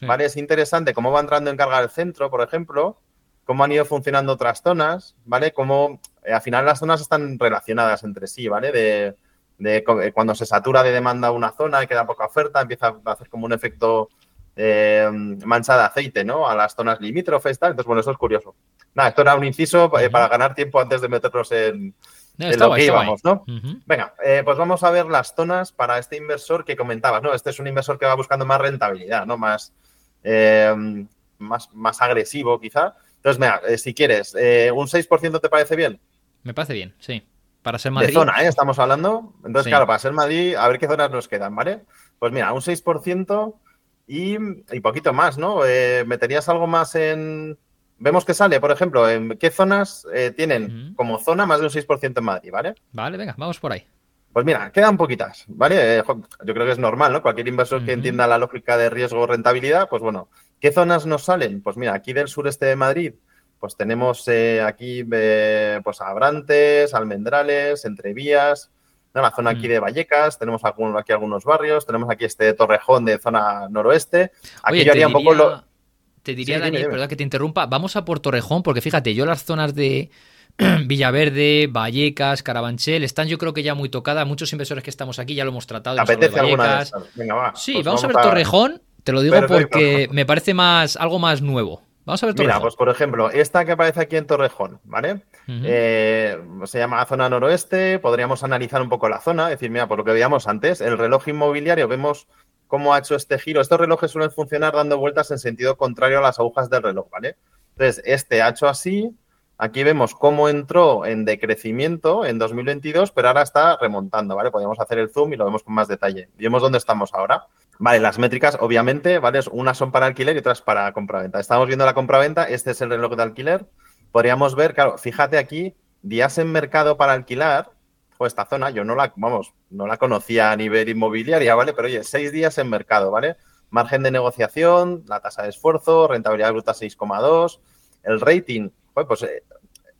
¿vale? Es interesante cómo va entrando en carga el centro, por ejemplo, cómo han ido funcionando otras zonas, ¿vale? Cómo eh, al final las zonas están relacionadas entre sí, ¿vale? De, eh, cuando se satura de demanda una zona y queda poca oferta, empieza a hacer como un efecto eh, mancha de aceite, ¿no? A las zonas limítrofes, tal. Entonces, bueno, eso es curioso. Nada, esto era un inciso para ganar tiempo antes de meternos en, lo que íbamos, ¿no? Venga, pues vamos a ver las zonas para este inversor que comentabas, ¿no? Este es un inversor que va buscando más rentabilidad, ¿no? Más, más, más agresivo, quizá. Entonces, mira, si quieres, ¿un 6% te parece bien? Me parece bien, sí. Para ser Madrid. De zona, ¿eh? Estamos hablando. Entonces, claro, para ser Madrid, a ver qué zonas nos quedan, ¿vale? Pues mira, un 6% y, y poquito más, ¿no? Eh, ¿Meterías algo más en. Vemos que sale, por ejemplo, en qué zonas eh, tienen como zona más de un 6% en Madrid, ¿vale? Vale, venga, vamos por ahí. Pues mira, quedan poquitas, ¿vale? Eh, yo creo que es normal, ¿no? Cualquier inversor que entienda la lógica de riesgo-rentabilidad, pues bueno, ¿qué zonas nos salen? Pues mira, aquí del sureste de Madrid pues tenemos eh, aquí pues Abrantes, Almendrales, Entrevías, la zona aquí de Vallecas, tenemos aquí algunos barrios, tenemos aquí este Torrejón de zona noroeste. Aquí yo haría un poco lo... Te diría, Daniel, perdón que te interrumpa, vamos a por Torrejón, porque fíjate, yo las zonas de *clears throat* Villaverde, Vallecas, Carabanchel, están yo creo que ya muy tocadas. Muchos inversores que estamos aquí ya lo hemos tratado. ¿Apetece alguna de Venga, va. Sí, pues vamos, a ver Torrejón, te lo digo porque me parece más algo más nuevo. Vamos a ver Mira, pues por ejemplo, esta que aparece aquí en Torrejón, ¿vale? Eh, se llama zona noroeste, podríamos analizar un poco la zona, decir, mira, por lo que veíamos antes, el reloj inmobiliario, vemos cómo ha hecho este giro. Estos relojes suelen funcionar dando vueltas en sentido contrario a las agujas del reloj, ¿vale? Entonces, este ha hecho así, aquí vemos cómo entró en decrecimiento en 2022, pero ahora está remontando, ¿vale? Podríamos hacer el zoom y lo vemos con más detalle. Vemos dónde estamos ahora. Vale, las métricas, obviamente, ¿vale? Unas son para alquiler y otras para compraventa. Estamos viendo la compraventa, este es el reloj de alquiler. Podríamos ver, claro, fíjate aquí, días en mercado para alquilar, o esta zona, yo no la, vamos, no la conocía a nivel inmobiliaria, ¿vale? Pero oye, seis días en mercado, ¿vale? Margen de negociación, la tasa de esfuerzo, rentabilidad bruta 6,2, el rating, pues eh,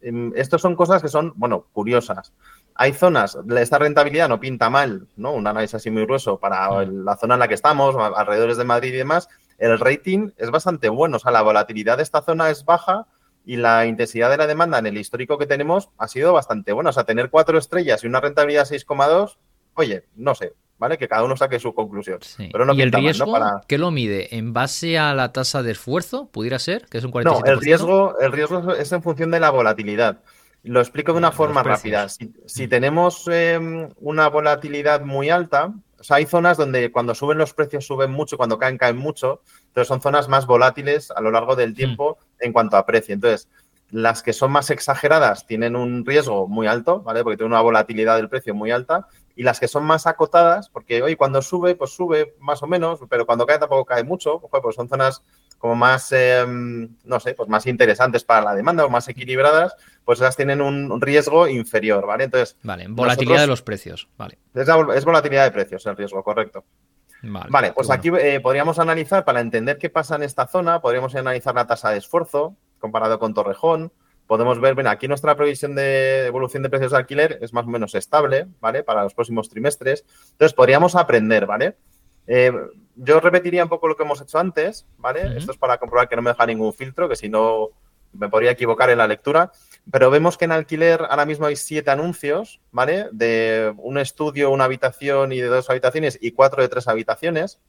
em, estos son cosas que son, bueno, curiosas. Hay zonas, esta rentabilidad no pinta mal, ¿no? Un análisis así muy grueso para la zona en la que estamos, alrededores de Madrid y demás. El rating es bastante bueno, o sea, la volatilidad de esta zona es baja y la intensidad de la demanda en el histórico que tenemos ha sido bastante buena. O sea, tener cuatro estrellas y una rentabilidad 6,2, oye, no sé, ¿vale? Que cada uno saque su conclusión. Pero no ¿Y el riesgo qué lo mide? ¿En base a la tasa de esfuerzo? ¿Pudiera ser? Que es un 47%? No, el riesgo, el riesgo es en función de la volatilidad. Lo explico de una forma rápida. Si, tenemos em, una volatilidad muy alta, sea, hay zonas donde cuando suben los precios suben mucho, cuando caen caen mucho, entonces son zonas más volátiles a lo largo del mm. tiempo en cuanto a precio. Entonces, las que son más exageradas tienen un riesgo muy alto, ¿vale? Porque tienen una volatilidad del precio muy alta. Y las que son más acotadas, porque hoy cuando sube, pues sube más o menos, pero cuando cae tampoco cae mucho, pues son zonas como más, em, no sé, pues más interesantes para la demanda o más equilibradas, pues esas tienen un riesgo inferior, ¿vale? Entonces. Vale, volatilidad de los precios, vale. Es, volatilidad de precios el riesgo, correcto. Vale, pues aquí eh, podríamos analizar, para entender qué pasa en esta zona, podríamos analizar la tasa de esfuerzo comparado con Torrejón. Podemos ver, bueno, aquí nuestra previsión de evolución de precios de alquiler es más o menos estable, ¿vale? Para los próximos trimestres. Entonces, podríamos aprender, ¿vale? Eh, yo repetiría un poco lo que hemos hecho antes, ¿vale? Esto es para comprobar que no me deja ningún filtro, que si no me podría equivocar en la lectura. Pero vemos que en alquiler ahora mismo hay siete anuncios, ¿vale? De un estudio, una habitación y de dos habitaciones y cuatro de tres habitaciones,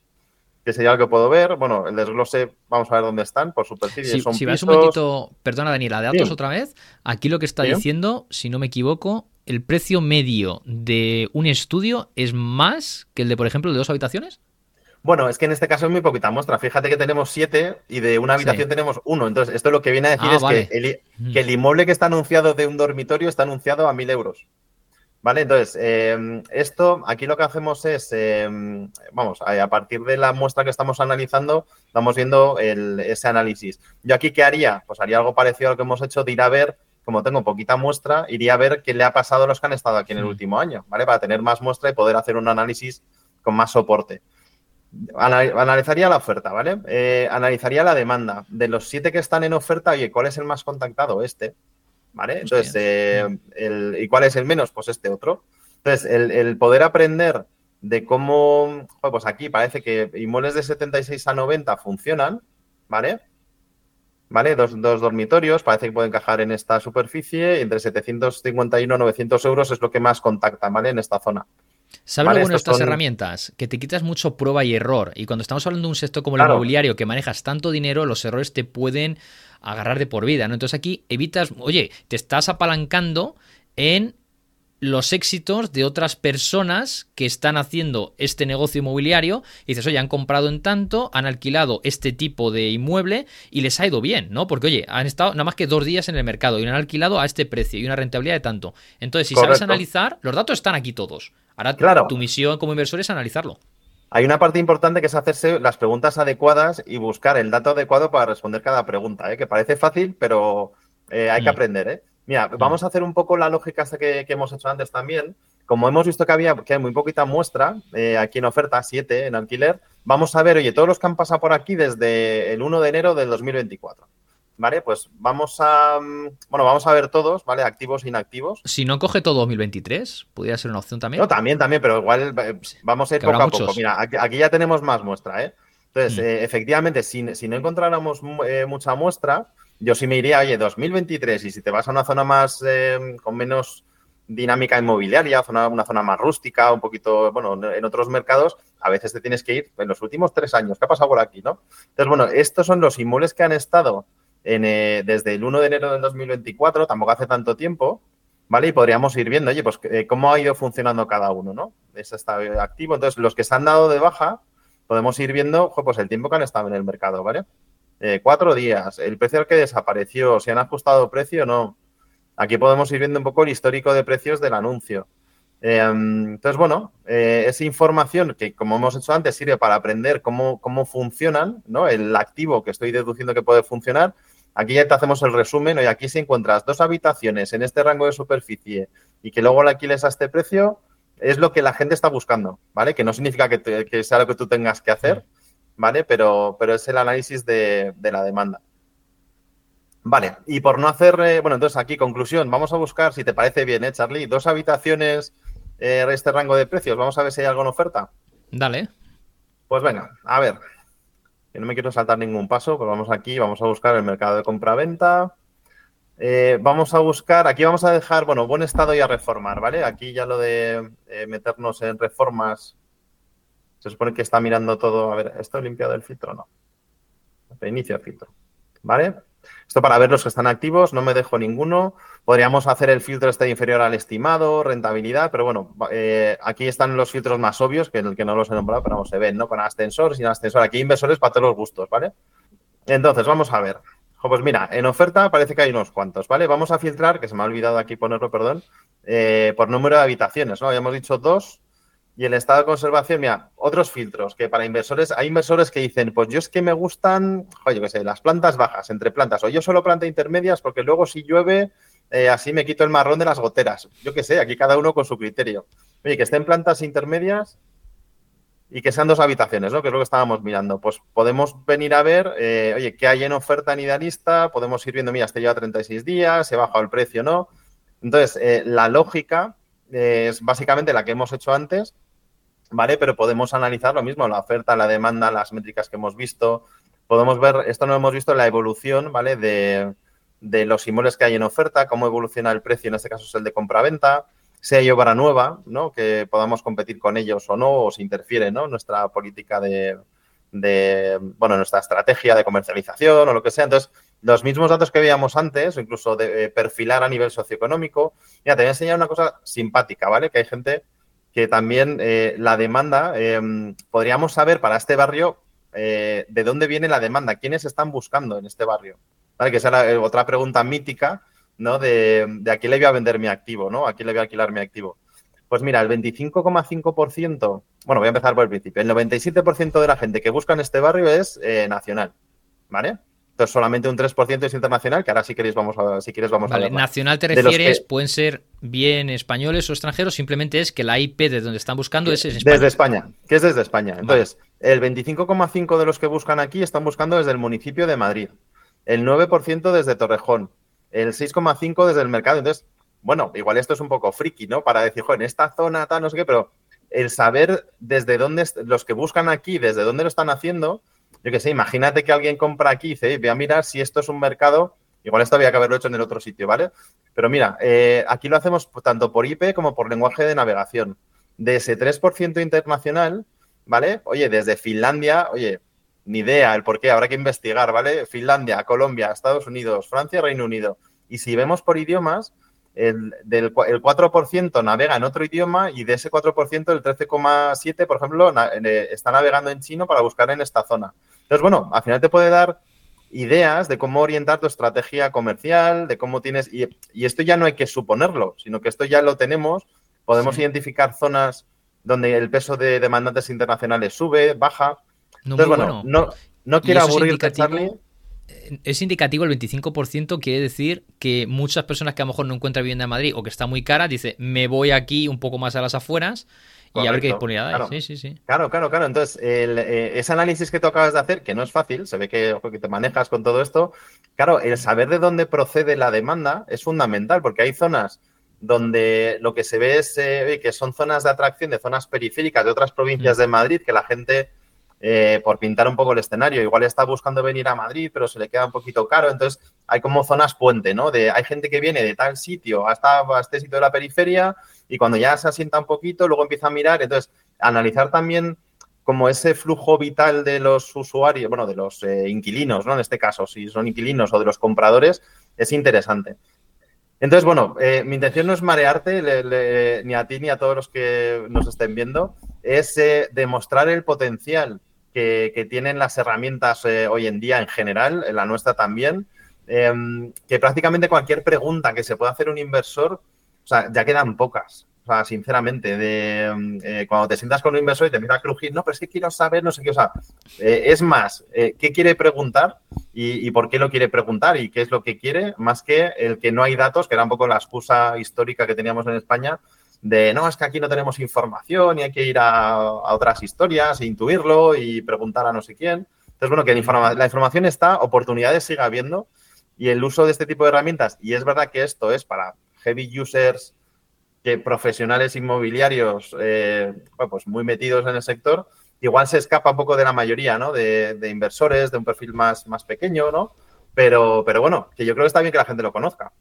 que sería lo que puedo ver. Bueno, el desglose, vamos a ver dónde están por superficie. Si, si ves un momentito, perdona Daniela, de datos otra vez, aquí lo que está diciendo, si no me equivoco, el precio medio de un estudio es más que el de, por ejemplo, de dos habitaciones. Bueno, es que en este caso es muy poquita muestra. Fíjate que tenemos siete y de una habitación tenemos uno. Entonces, esto lo que viene a decir ah, es que, el, inmueble que está anunciado de un dormitorio está anunciado a mil euros. ¿Vale? Entonces, em, esto, aquí lo que hacemos es, em, vamos, a, partir de la muestra que estamos analizando, estamos viendo ese análisis. Yo aquí, ¿qué haría? Pues haría algo parecido a lo que hemos hecho de ir a ver, como tengo poquita muestra, iría a ver qué le ha pasado a los que han estado aquí en el último año, ¿vale? Para tener más muestra y poder hacer un análisis con más soporte. Analizaría la oferta, ¿vale? Eh, analizaría la demanda. De los siete que están en oferta, oye, ¿cuál es el más contactado? Este. ¿Vale? Entonces, eh, ¿y cuál es el menos? Pues este otro. Entonces, el, poder aprender de cómo, pues aquí parece que inmuebles de 76 a 90 funcionan, ¿vale? ¿Vale? Dos, dos, dormitorios, parece que pueden encajar en esta superficie, entre 751 y 900 euros es lo que más contacta, ¿vale? En esta zona. ¿Sabes lo bueno de estas herramientas? Que te quitas mucho prueba y error. Y cuando estamos hablando de un sector como el inmobiliario, que manejas tanto dinero, los errores te pueden agarrar de por vida, ¿no? Entonces aquí evitas, oye, te estás apalancando en los éxitos de otras personas que están haciendo este negocio inmobiliario y dices, oye, han comprado en tanto, han alquilado este tipo de inmueble y les ha ido bien, ¿no? Porque, oye, han estado nada más que dos días en el mercado y han alquilado a este precio y una rentabilidad de tanto. Entonces, si sabes analizar, los datos están aquí todos. Ahora claro. tu misión como inversor es analizarlo. Hay una parte importante que es hacerse las preguntas adecuadas y buscar el dato adecuado para responder cada pregunta, ¿eh? que parece fácil, pero eh, hay que mm. aprender. ¿eh? Mira, vamos a hacer un poco la lógica que, que, hemos hecho antes también. Como hemos visto que había que hay muy poquita muestra eh, aquí en oferta, 7 en alquiler, vamos a ver, oye, todos los que han pasado por aquí desde el 1 de enero del 2024. ¿vale? Pues vamos a, mm, bueno, vamos a ver todos, ¿vale? Activos e inactivos. Si no coge todo 2023, podría ser una opción también. No, también, también, pero igual eh, vamos a ir poco a poco. Mira, aquí, ya tenemos más muestra, ¿eh? Entonces, mm. eh, efectivamente, si, no encontráramos eh, mucha muestra, yo sí me iría, oye, 2023, y si te vas a una zona más, con menos dinámica inmobiliaria, una zona más rústica, un poquito, bueno, en otros mercados, a veces te tienes que ir en los últimos tres años. ¿Qué ha pasado por aquí, no? Entonces, bueno, estos son los inmuebles que han estado eh, desde el 1 de enero del 2024, tampoco hace tanto tiempo, ¿vale? Y podríamos ir viendo, oye, pues eh, cómo ha ido funcionando cada uno, ¿no? Ese está activo. Entonces, los que se han dado de baja, podemos ir viendo, pues el tiempo que han estado en el mercado, ¿vale? Eh, cuatro días, el precio al que desapareció, si han ajustado precio o no. Aquí podemos ir viendo un poco el histórico de precios del anuncio. entonces, bueno, es información que, como hemos hecho antes, sirve para aprender cómo, cómo funcionan, ¿no? El activo que estoy deduciendo que puede funcionar Aquí ya te hacemos el resumen. y aquí si encuentras dos habitaciones en este rango de superficie y que luego la alquiles a este precio, es lo que la gente está buscando, ¿vale? Que no significa que, sea lo que tú tengas que hacer, ¿vale? Pero, pero es el análisis de, la demanda. Vale, y por no hacer, eh, bueno, entonces aquí conclusión, vamos a buscar, si te parece bien, ¿eh, Charlie? Dos habitaciones, eh, este rango de precios, vamos a ver si hay algo en oferta. Dale. Pues venga, a ver, no me quiero saltar ningún paso, pero vamos aquí, vamos a buscar el mercado de compra-venta. Eh, vamos a buscar, aquí vamos a dejar, bueno, buen estado y a reformar, ¿vale? Aquí ya lo de eh, meternos en reformas, se supone que está mirando todo, a ver, ¿esto limpiado el filtro? No. Reinicio el filtro, ¿vale? Esto para ver los que están activos, no me dejo ninguno. Podríamos hacer el filtro este inferior al estimado, rentabilidad, pero bueno, eh, aquí están los filtros más obvios, que el que no los he nombrado, pero vamos, se ven, ¿no? Con ascensor, sin ascensor. Aquí hay inversores para todos los gustos, ¿vale? Entonces, vamos a ver. Pues mira, en oferta parece que hay unos cuantos, ¿vale? Vamos a filtrar, que se me ha olvidado aquí ponerlo, perdón, eh, por número de habitaciones, ¿no? Habíamos dicho dos, y el estado de conservación, mira, otros filtros que para inversores, hay inversores que dicen, pues yo es que me gustan, oye, qué sé, las plantas bajas, entre plantas, o yo solo planta intermedias porque luego si llueve, eh, así me quito el marrón de las goteras. Yo qué sé, aquí cada uno con su criterio. Oye, que estén plantas intermedias y que sean dos habitaciones, ¿no? Que es lo que estábamos mirando. Pues podemos venir a ver, eh, oye, qué hay en oferta en idealista, podemos ir viendo, mira, este lleva 36 días, se ha bajado el precio, ¿no? Entonces, eh, la lógica es básicamente la que hemos hecho antes, ¿vale? Pero podemos analizar lo mismo, la oferta, la demanda, las métricas que hemos visto. Podemos ver, esto no hemos visto, la evolución, ¿vale? De, los inmuebles que hay en oferta, cómo evoluciona el precio, en este caso es el de compra-venta, si hay obra nueva, ¿no? Que podamos competir con ellos o no, o si interfiere, ¿no? Nuestra política de, bueno, nuestra estrategia de comercialización o lo que sea. Entonces, los mismos datos que veíamos antes, o incluso de eh, perfilar a nivel socioeconómico. Mira, te voy a enseñar una cosa simpática, ¿vale? Que hay gente que también eh, la demanda, em, podríamos saber para este barrio eh, de dónde viene la demanda, quiénes están buscando en este barrio. ¿Vale? Que esa es otra pregunta mítica, ¿no? De, de, a quién le voy a vender mi activo, ¿no? A quién le voy a alquilar mi activo. Pues mira, el 25,5%, bueno, voy a empezar por el principio, el 97% de la gente que busca en este barrio es eh, nacional, ¿vale? Entonces solamente un 3% es internacional, que ahora si queréis vamos a, si quieres vamos vale, a Nacional te refieres, pueden ser bien españoles o extranjeros, simplemente es que la IP de donde están buscando es, España. Desde España, que es desde España. Entonces, el 25,5% de los que buscan aquí están buscando desde el municipio de Madrid, el 9% desde Torrejón, el 6,5% desde el mercado. Entonces, bueno, igual esto es un poco friki, ¿no? Para decir, joder, en esta zona tal, no sé qué, pero el saber desde dónde, los que buscan aquí, desde dónde lo están haciendo, yo qué sé, imagínate que alguien compra aquí y dice, voy a mirar si esto es un mercado, igual esto había que haberlo hecho en el otro sitio, ¿vale? Pero mira, eh, aquí lo hacemos tanto por IP como por lenguaje de navegación. De ese 3% internacional, ¿vale? Oye, desde Finlandia, oye, ni idea el por qué, habrá que investigar, ¿vale? Finlandia, Colombia, Estados Unidos, Francia, Reino Unido. Y si vemos por idiomas, el, del, el 4% navega en otro idioma y de ese 4% el 13,7% por ejemplo eh, está navegando en chino para buscar en esta zona. Entonces, bueno, al final te puede dar ideas de cómo orientar tu estrategia comercial, de cómo tienes, y, esto ya no hay que suponerlo, sino que esto ya lo tenemos, podemos identificar zonas donde el peso de demandantes internacionales sube, baja. Entonces, bueno, no, no quiero aburrirte, Charlie. Eh, es indicativo el 25%, quiere decir que muchas personas que a lo mejor no encuentran vivienda en Madrid o que está muy cara, dice, me voy aquí un poco más a las afueras y a ver qué disponibilidad claro. Sí, sí, sí. Claro, claro, claro. Entonces, eh, ese análisis que tú acabas de hacer, que no es fácil, se ve que, que, te manejas con todo esto, claro, el saber de dónde procede la demanda es fundamental, porque hay zonas donde lo que se ve es eh, que son zonas de atracción de zonas periféricas de otras provincias mm. de Madrid, que la gente, eh, por pintar un poco el escenario, igual está buscando venir a Madrid, pero se le queda un poquito caro. Entonces, hay como zonas puente, ¿no? De, hay gente que viene de tal sitio hasta a este sitio de la periferia y cuando ya se asienta un poquito, luego empieza a mirar. Entonces, analizar también como ese flujo vital de los usuarios, bueno, de los eh, inquilinos, ¿no? En este caso, si son inquilinos o de los compradores, es interesante. Entonces, bueno, eh, mi intención no es marearte ni a ti ni a todos los que nos estén viendo, es demostrar el potencial que, tienen las herramientas hoy en día en general, en la nuestra también, em, que prácticamente cualquier pregunta que se pueda hacer un inversor o sea, ya quedan pocas. O sea, sinceramente, de eh, cuando te sientas con un inversor y te mira a crujir, no, pero es que quiero saber, no sé qué, o sea, eh, es más, eh, ¿qué quiere preguntar y, por qué lo quiere preguntar y qué es lo que quiere? Más que el que no hay datos, que era un poco la excusa histórica que teníamos en España, de no, es que aquí no tenemos información y hay que ir a, otras historias e intuirlo y preguntar a no sé quién. Entonces, bueno, que la información está, oportunidades sigue habiendo y el uso de este tipo de herramientas, y es verdad que esto es para heavy users que profesionales inmobiliarios eh, pues muy metidos en el sector, igual se escapa un poco de la mayoría, ¿no? De, inversores de un perfil más, más pequeño, ¿no? Pero, pero bueno, que yo creo que está bien que la gente lo conozca.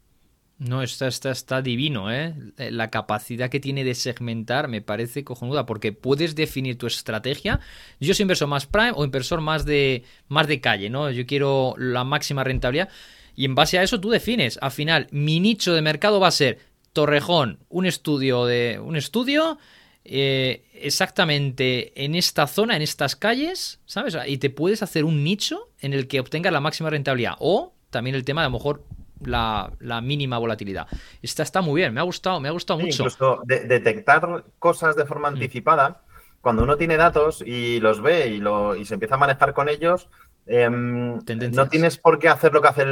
No, está, divino, ¿eh? La capacidad que tiene de segmentar me parece cojonuda, porque puedes definir tu estrategia. Yo soy inversor más prime o inversor más de, más de calle, ¿no? Yo quiero la máxima rentabilidad. Y en base a eso tú defines, al final, mi nicho de mercado va a ser Torrejón, un estudio de. un estudio. Eh, exactamente en esta zona, en estas calles, ¿sabes? Y te puedes hacer un nicho en el que obtengas la máxima rentabilidad. O también el tema de a lo mejor la, mínima volatilidad. Esta está muy bien, me ha gustado, me ha gustado mucho. Incluso detectar cosas de forma mm. anticipada, cuando uno tiene datos y los ve y, lo, y se empieza a manejar con ellos, Em, no tienes por qué hacer lo que hace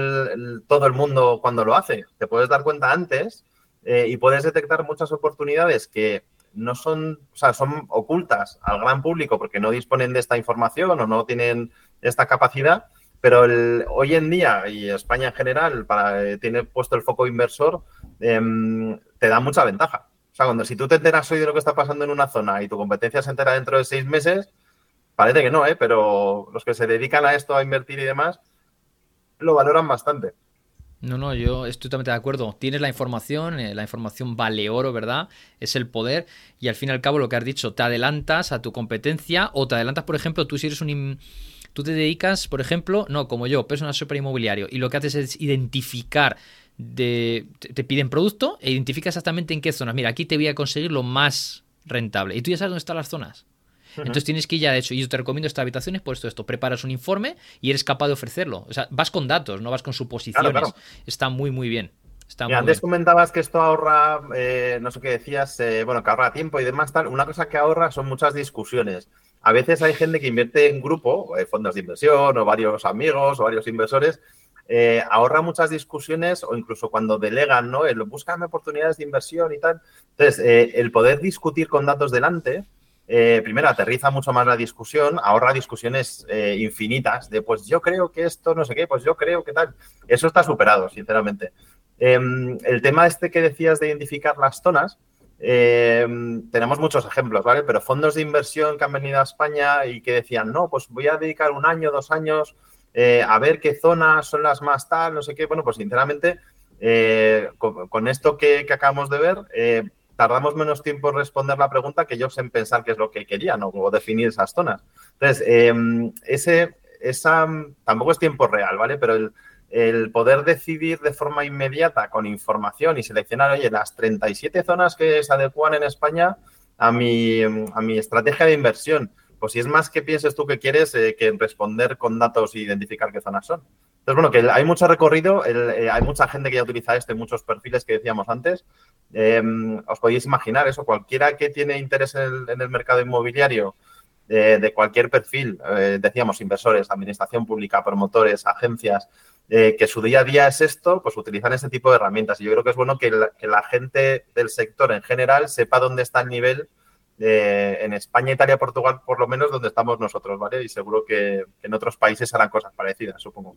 todo el mundo cuando lo hace. Te puedes dar cuenta antes eh, y puedes detectar muchas oportunidades que no son, o sea, son ocultas al gran público porque no disponen de esta información o no tienen esta capacidad. Pero hoy en día, y España en general, para, eh, tiene puesto el foco inversor, em, te da mucha ventaja. O sea, cuando si tú te enteras hoy de lo que está pasando en una zona y tu competencia se entera dentro de seis meses, Parece que no, ¿eh? pero los que se dedican a esto, a invertir y demás, lo valoran bastante. No, no, yo estoy totalmente de acuerdo. Tienes la información, eh, la información vale oro, ¿verdad? Es el poder y al fin y al cabo lo que has dicho, te adelantas a tu competencia o te adelantas, por ejemplo, tú si eres un... Tú te dedicas, por ejemplo, no, como yo, personal super inmobiliario y lo que haces es identificar de, te piden producto e identifica exactamente en qué zonas. Mira, aquí te voy a conseguir lo más rentable. Y tú ya sabes dónde están las zonas. Entonces tienes que ir ya, de hecho, y yo te recomiendo estas habitaciones por esto, esto, preparas un informe y eres capaz de ofrecerlo. O sea, vas con datos, no vas con suposiciones. Está muy, muy bien. antes comentabas que esto ahorra, eh, no sé qué decías, eh, bueno, que ahorra tiempo y demás, tal. Una cosa que ahorra son muchas discusiones. A veces hay gente que invierte en grupo, eh, fondos de inversión o varios amigos o varios inversores, ahorra muchas discusiones o incluso cuando delegan, ¿no? Buscan oportunidades de inversión y tal. Entonces, el poder discutir con datos delante, primero aterriza mucho más la discusión, ahorra discusiones infinitas de pues yo creo que esto no sé qué, pues yo creo que tal. Eso está superado, sinceramente. Em, el tema este que decías de identificar las zonas, em, tenemos muchos ejemplos, ¿vale? Pero fondos de inversión que han venido a España y que decían, no, pues voy a dedicar un año, dos años eh, a ver qué zonas son las más tal, no sé qué. Bueno, pues sinceramente, eh, con, esto que, acabamos de ver, eh, tardamos menos tiempo en responder la pregunta que ellos en pensar qué es lo que querían o definir esas zonas. Entonces, em, ese, esa tampoco es tiempo real, ¿vale? Pero el el poder decidir de forma inmediata con información y seleccionar, oye, las 37 zonas que se adecuan en España a mi, a mi estrategia de inversión. Pues si es más que pienses tú que quieres eh, que responder con datos e identificar qué zonas son. Entonces, bueno, que hay mucho recorrido, eh, hay mucha gente que ya utiliza este, muchos perfiles que decíamos antes. Em, os podéis imaginar eso, cualquiera que tiene interés en el, mercado inmobiliario, eh, de cualquier perfil, decíamos inversores, administración pública, promotores, agencias, eh, que su día a día es esto, pues utilizan ese tipo de herramientas. Y yo creo que es bueno que la, gente del sector en general sepa dónde está el nivel eh, en España, Italia, Portugal, por lo menos donde estamos nosotros, ¿vale? Y seguro que en otros países harán cosas parecidas, supongo.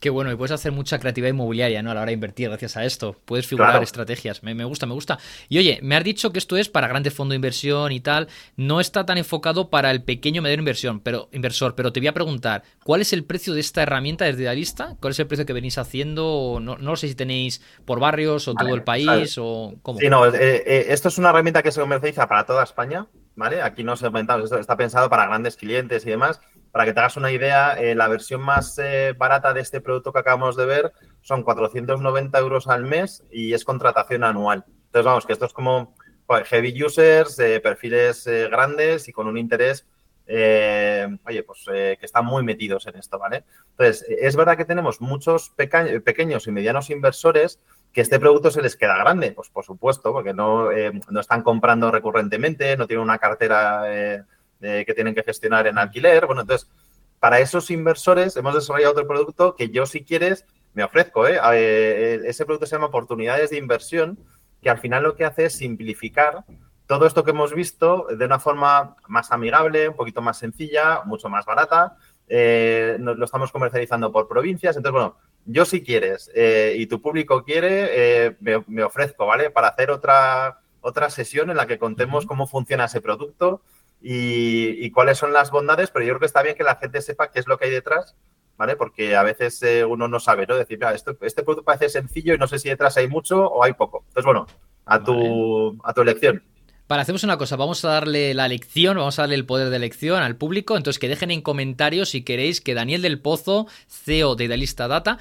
Qué bueno, y puedes hacer mucha creatividad inmobiliaria, ¿no? A la hora de invertir, gracias a esto. Puedes figurar estrategias. Me, gusta, me gusta. Y oye, me has dicho que esto es para grandes fondos de inversión y tal. No está tan enfocado para el pequeño mediano inversión, pero, inversor. Pero te voy a preguntar, ¿cuál es el precio de esta herramienta desde la lista? ¿Cuál es el precio que venís haciendo? No, no sé si tenéis por barrios o todo el país o cómo. Sí, no, eh, eh, esto es una herramienta que se comercializa para toda España, ¿vale? Aquí no se esto está pensado para grandes clientes y demás. Para que te hagas una idea, eh, la versión más eh, barata de este producto que acabamos de ver son 490 euros al mes y es contratación anual. Entonces, vamos, que esto es como heavy users, perfiles eh, grandes y con un interés, oye, pues que están muy metidos en esto, ¿vale? Entonces, es verdad que tenemos muchos pequeños y medianos inversores que este producto se les queda grande, pues por supuesto, porque no, no están comprando recurrentemente, no tienen una cartera que tienen que gestionar en alquiler. Bueno, entonces, para esos inversores hemos desarrollado otro producto que yo, si quieres, me ofrezco. ¿eh? Eh, ese producto se llama Oportunidades de Inversión, que al final lo que hace es simplificar todo esto que hemos visto de una forma más amigable, un poquito más sencilla, mucho más barata. Eh, lo estamos comercializando por provincias. Entonces, bueno, yo si quieres y tu público quiere, me, me, ofrezco, ¿vale? Para hacer otra, otra sesión en la que contemos cómo funciona ese producto, y, cuáles son las bondades, pero yo creo que está bien que la gente sepa qué es lo que hay detrás, ¿vale? Porque a veces eh, uno no sabe, ¿no? Decir, mira, esto, este producto parece sencillo y no sé si detrás hay mucho o hay poco. Entonces, bueno, a tu, a tu elección. Vale, hacemos una cosa, vamos a darle la lección, vamos a darle el poder de elección al público, entonces que dejen en comentarios si queréis que Daniel del Pozo, CEO de Idealista Data,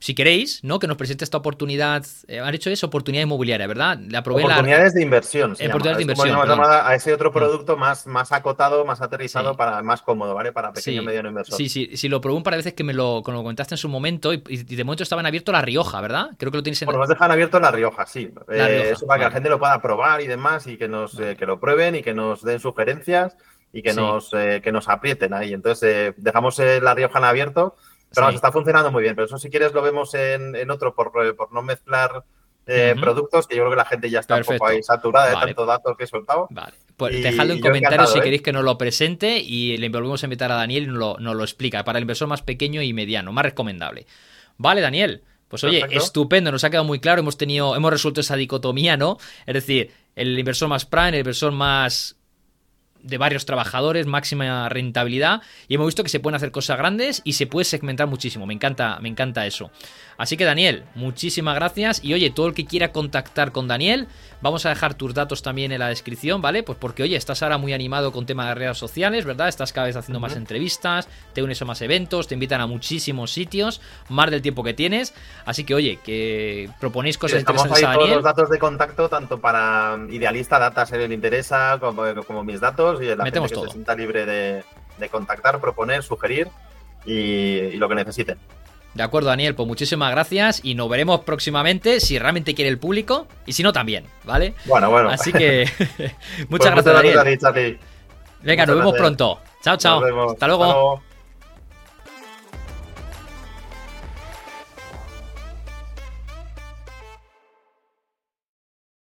si queréis, ¿no? Que nos presente esta oportunidad. Eh, han hecho eso, oportunidad inmobiliaria, ¿verdad? oportunidades de inversión. oportunidades de inversión. a ese otro mm. producto más, más acotado, más aterrizado, para más cómodo, ¿vale? Para pequeño y mediano inversor. Sí, sí, sí, lo probé un par de veces que me lo, lo comentaste en su momento y, de momento estaban abiertos La Rioja, ¿verdad? Creo que lo tienes en. Bueno, nos dejan abierto La Rioja, sí. Eh, eso para que la gente lo pueda probar y demás y que nos eh, que lo prueben y que nos den sugerencias y que, nos, que nos aprieten ahí. Entonces, dejamos La Rioja en abierto pero está funcionando muy bien. Pero eso, si quieres, lo vemos en, otro por, no mezclar eh, productos, que yo creo que la gente ya está un poco ahí saturada de tanto datos que he soltado. Vale. Pues dejadlo en comentarios si ¿eh? queréis que nos lo presente y le volvemos a invitar a Daniel y nos lo, explica. Para el inversor más pequeño y mediano, más recomendable. Vale, Daniel. Pues oye, estupendo, nos ha quedado muy claro, hemos tenido, hemos resuelto esa dicotomía, ¿no? Es decir, el inversor más prime, el inversor más de varios trabajadores, máxima rentabilidad y hemos visto que se pueden hacer cosas grandes y se puede segmentar muchísimo. Me encanta, me encanta eso. Así que Daniel, muchísimas gracias y oye, todo el que quiera contactar con Daniel, vamos a dejar tus datos también en la descripción, ¿vale? Pues porque oye, estás ahora muy animado con temas de redes sociales, ¿verdad? Estás cada vez haciendo más entrevistas, te unes a más eventos, te invitan a muchísimos sitios, más del tiempo que tienes, así que oye, que proponéis cosas interesantes a Daniel. todos los datos de contacto tanto para Idealista Data si le interesa como, como mis datos y la gente que se sienta libre de, contactar, proponer, sugerir y lo que necesiten. De acuerdo, Daniel, pues muchísimas gracias y nos veremos próximamente si realmente quiere el público y si no también, ¿vale? Bueno, bueno. Así que *laughs* muchas pues gracias, Daniel. Venga, nos vemos pronto. Chao, chao. Hasta luego.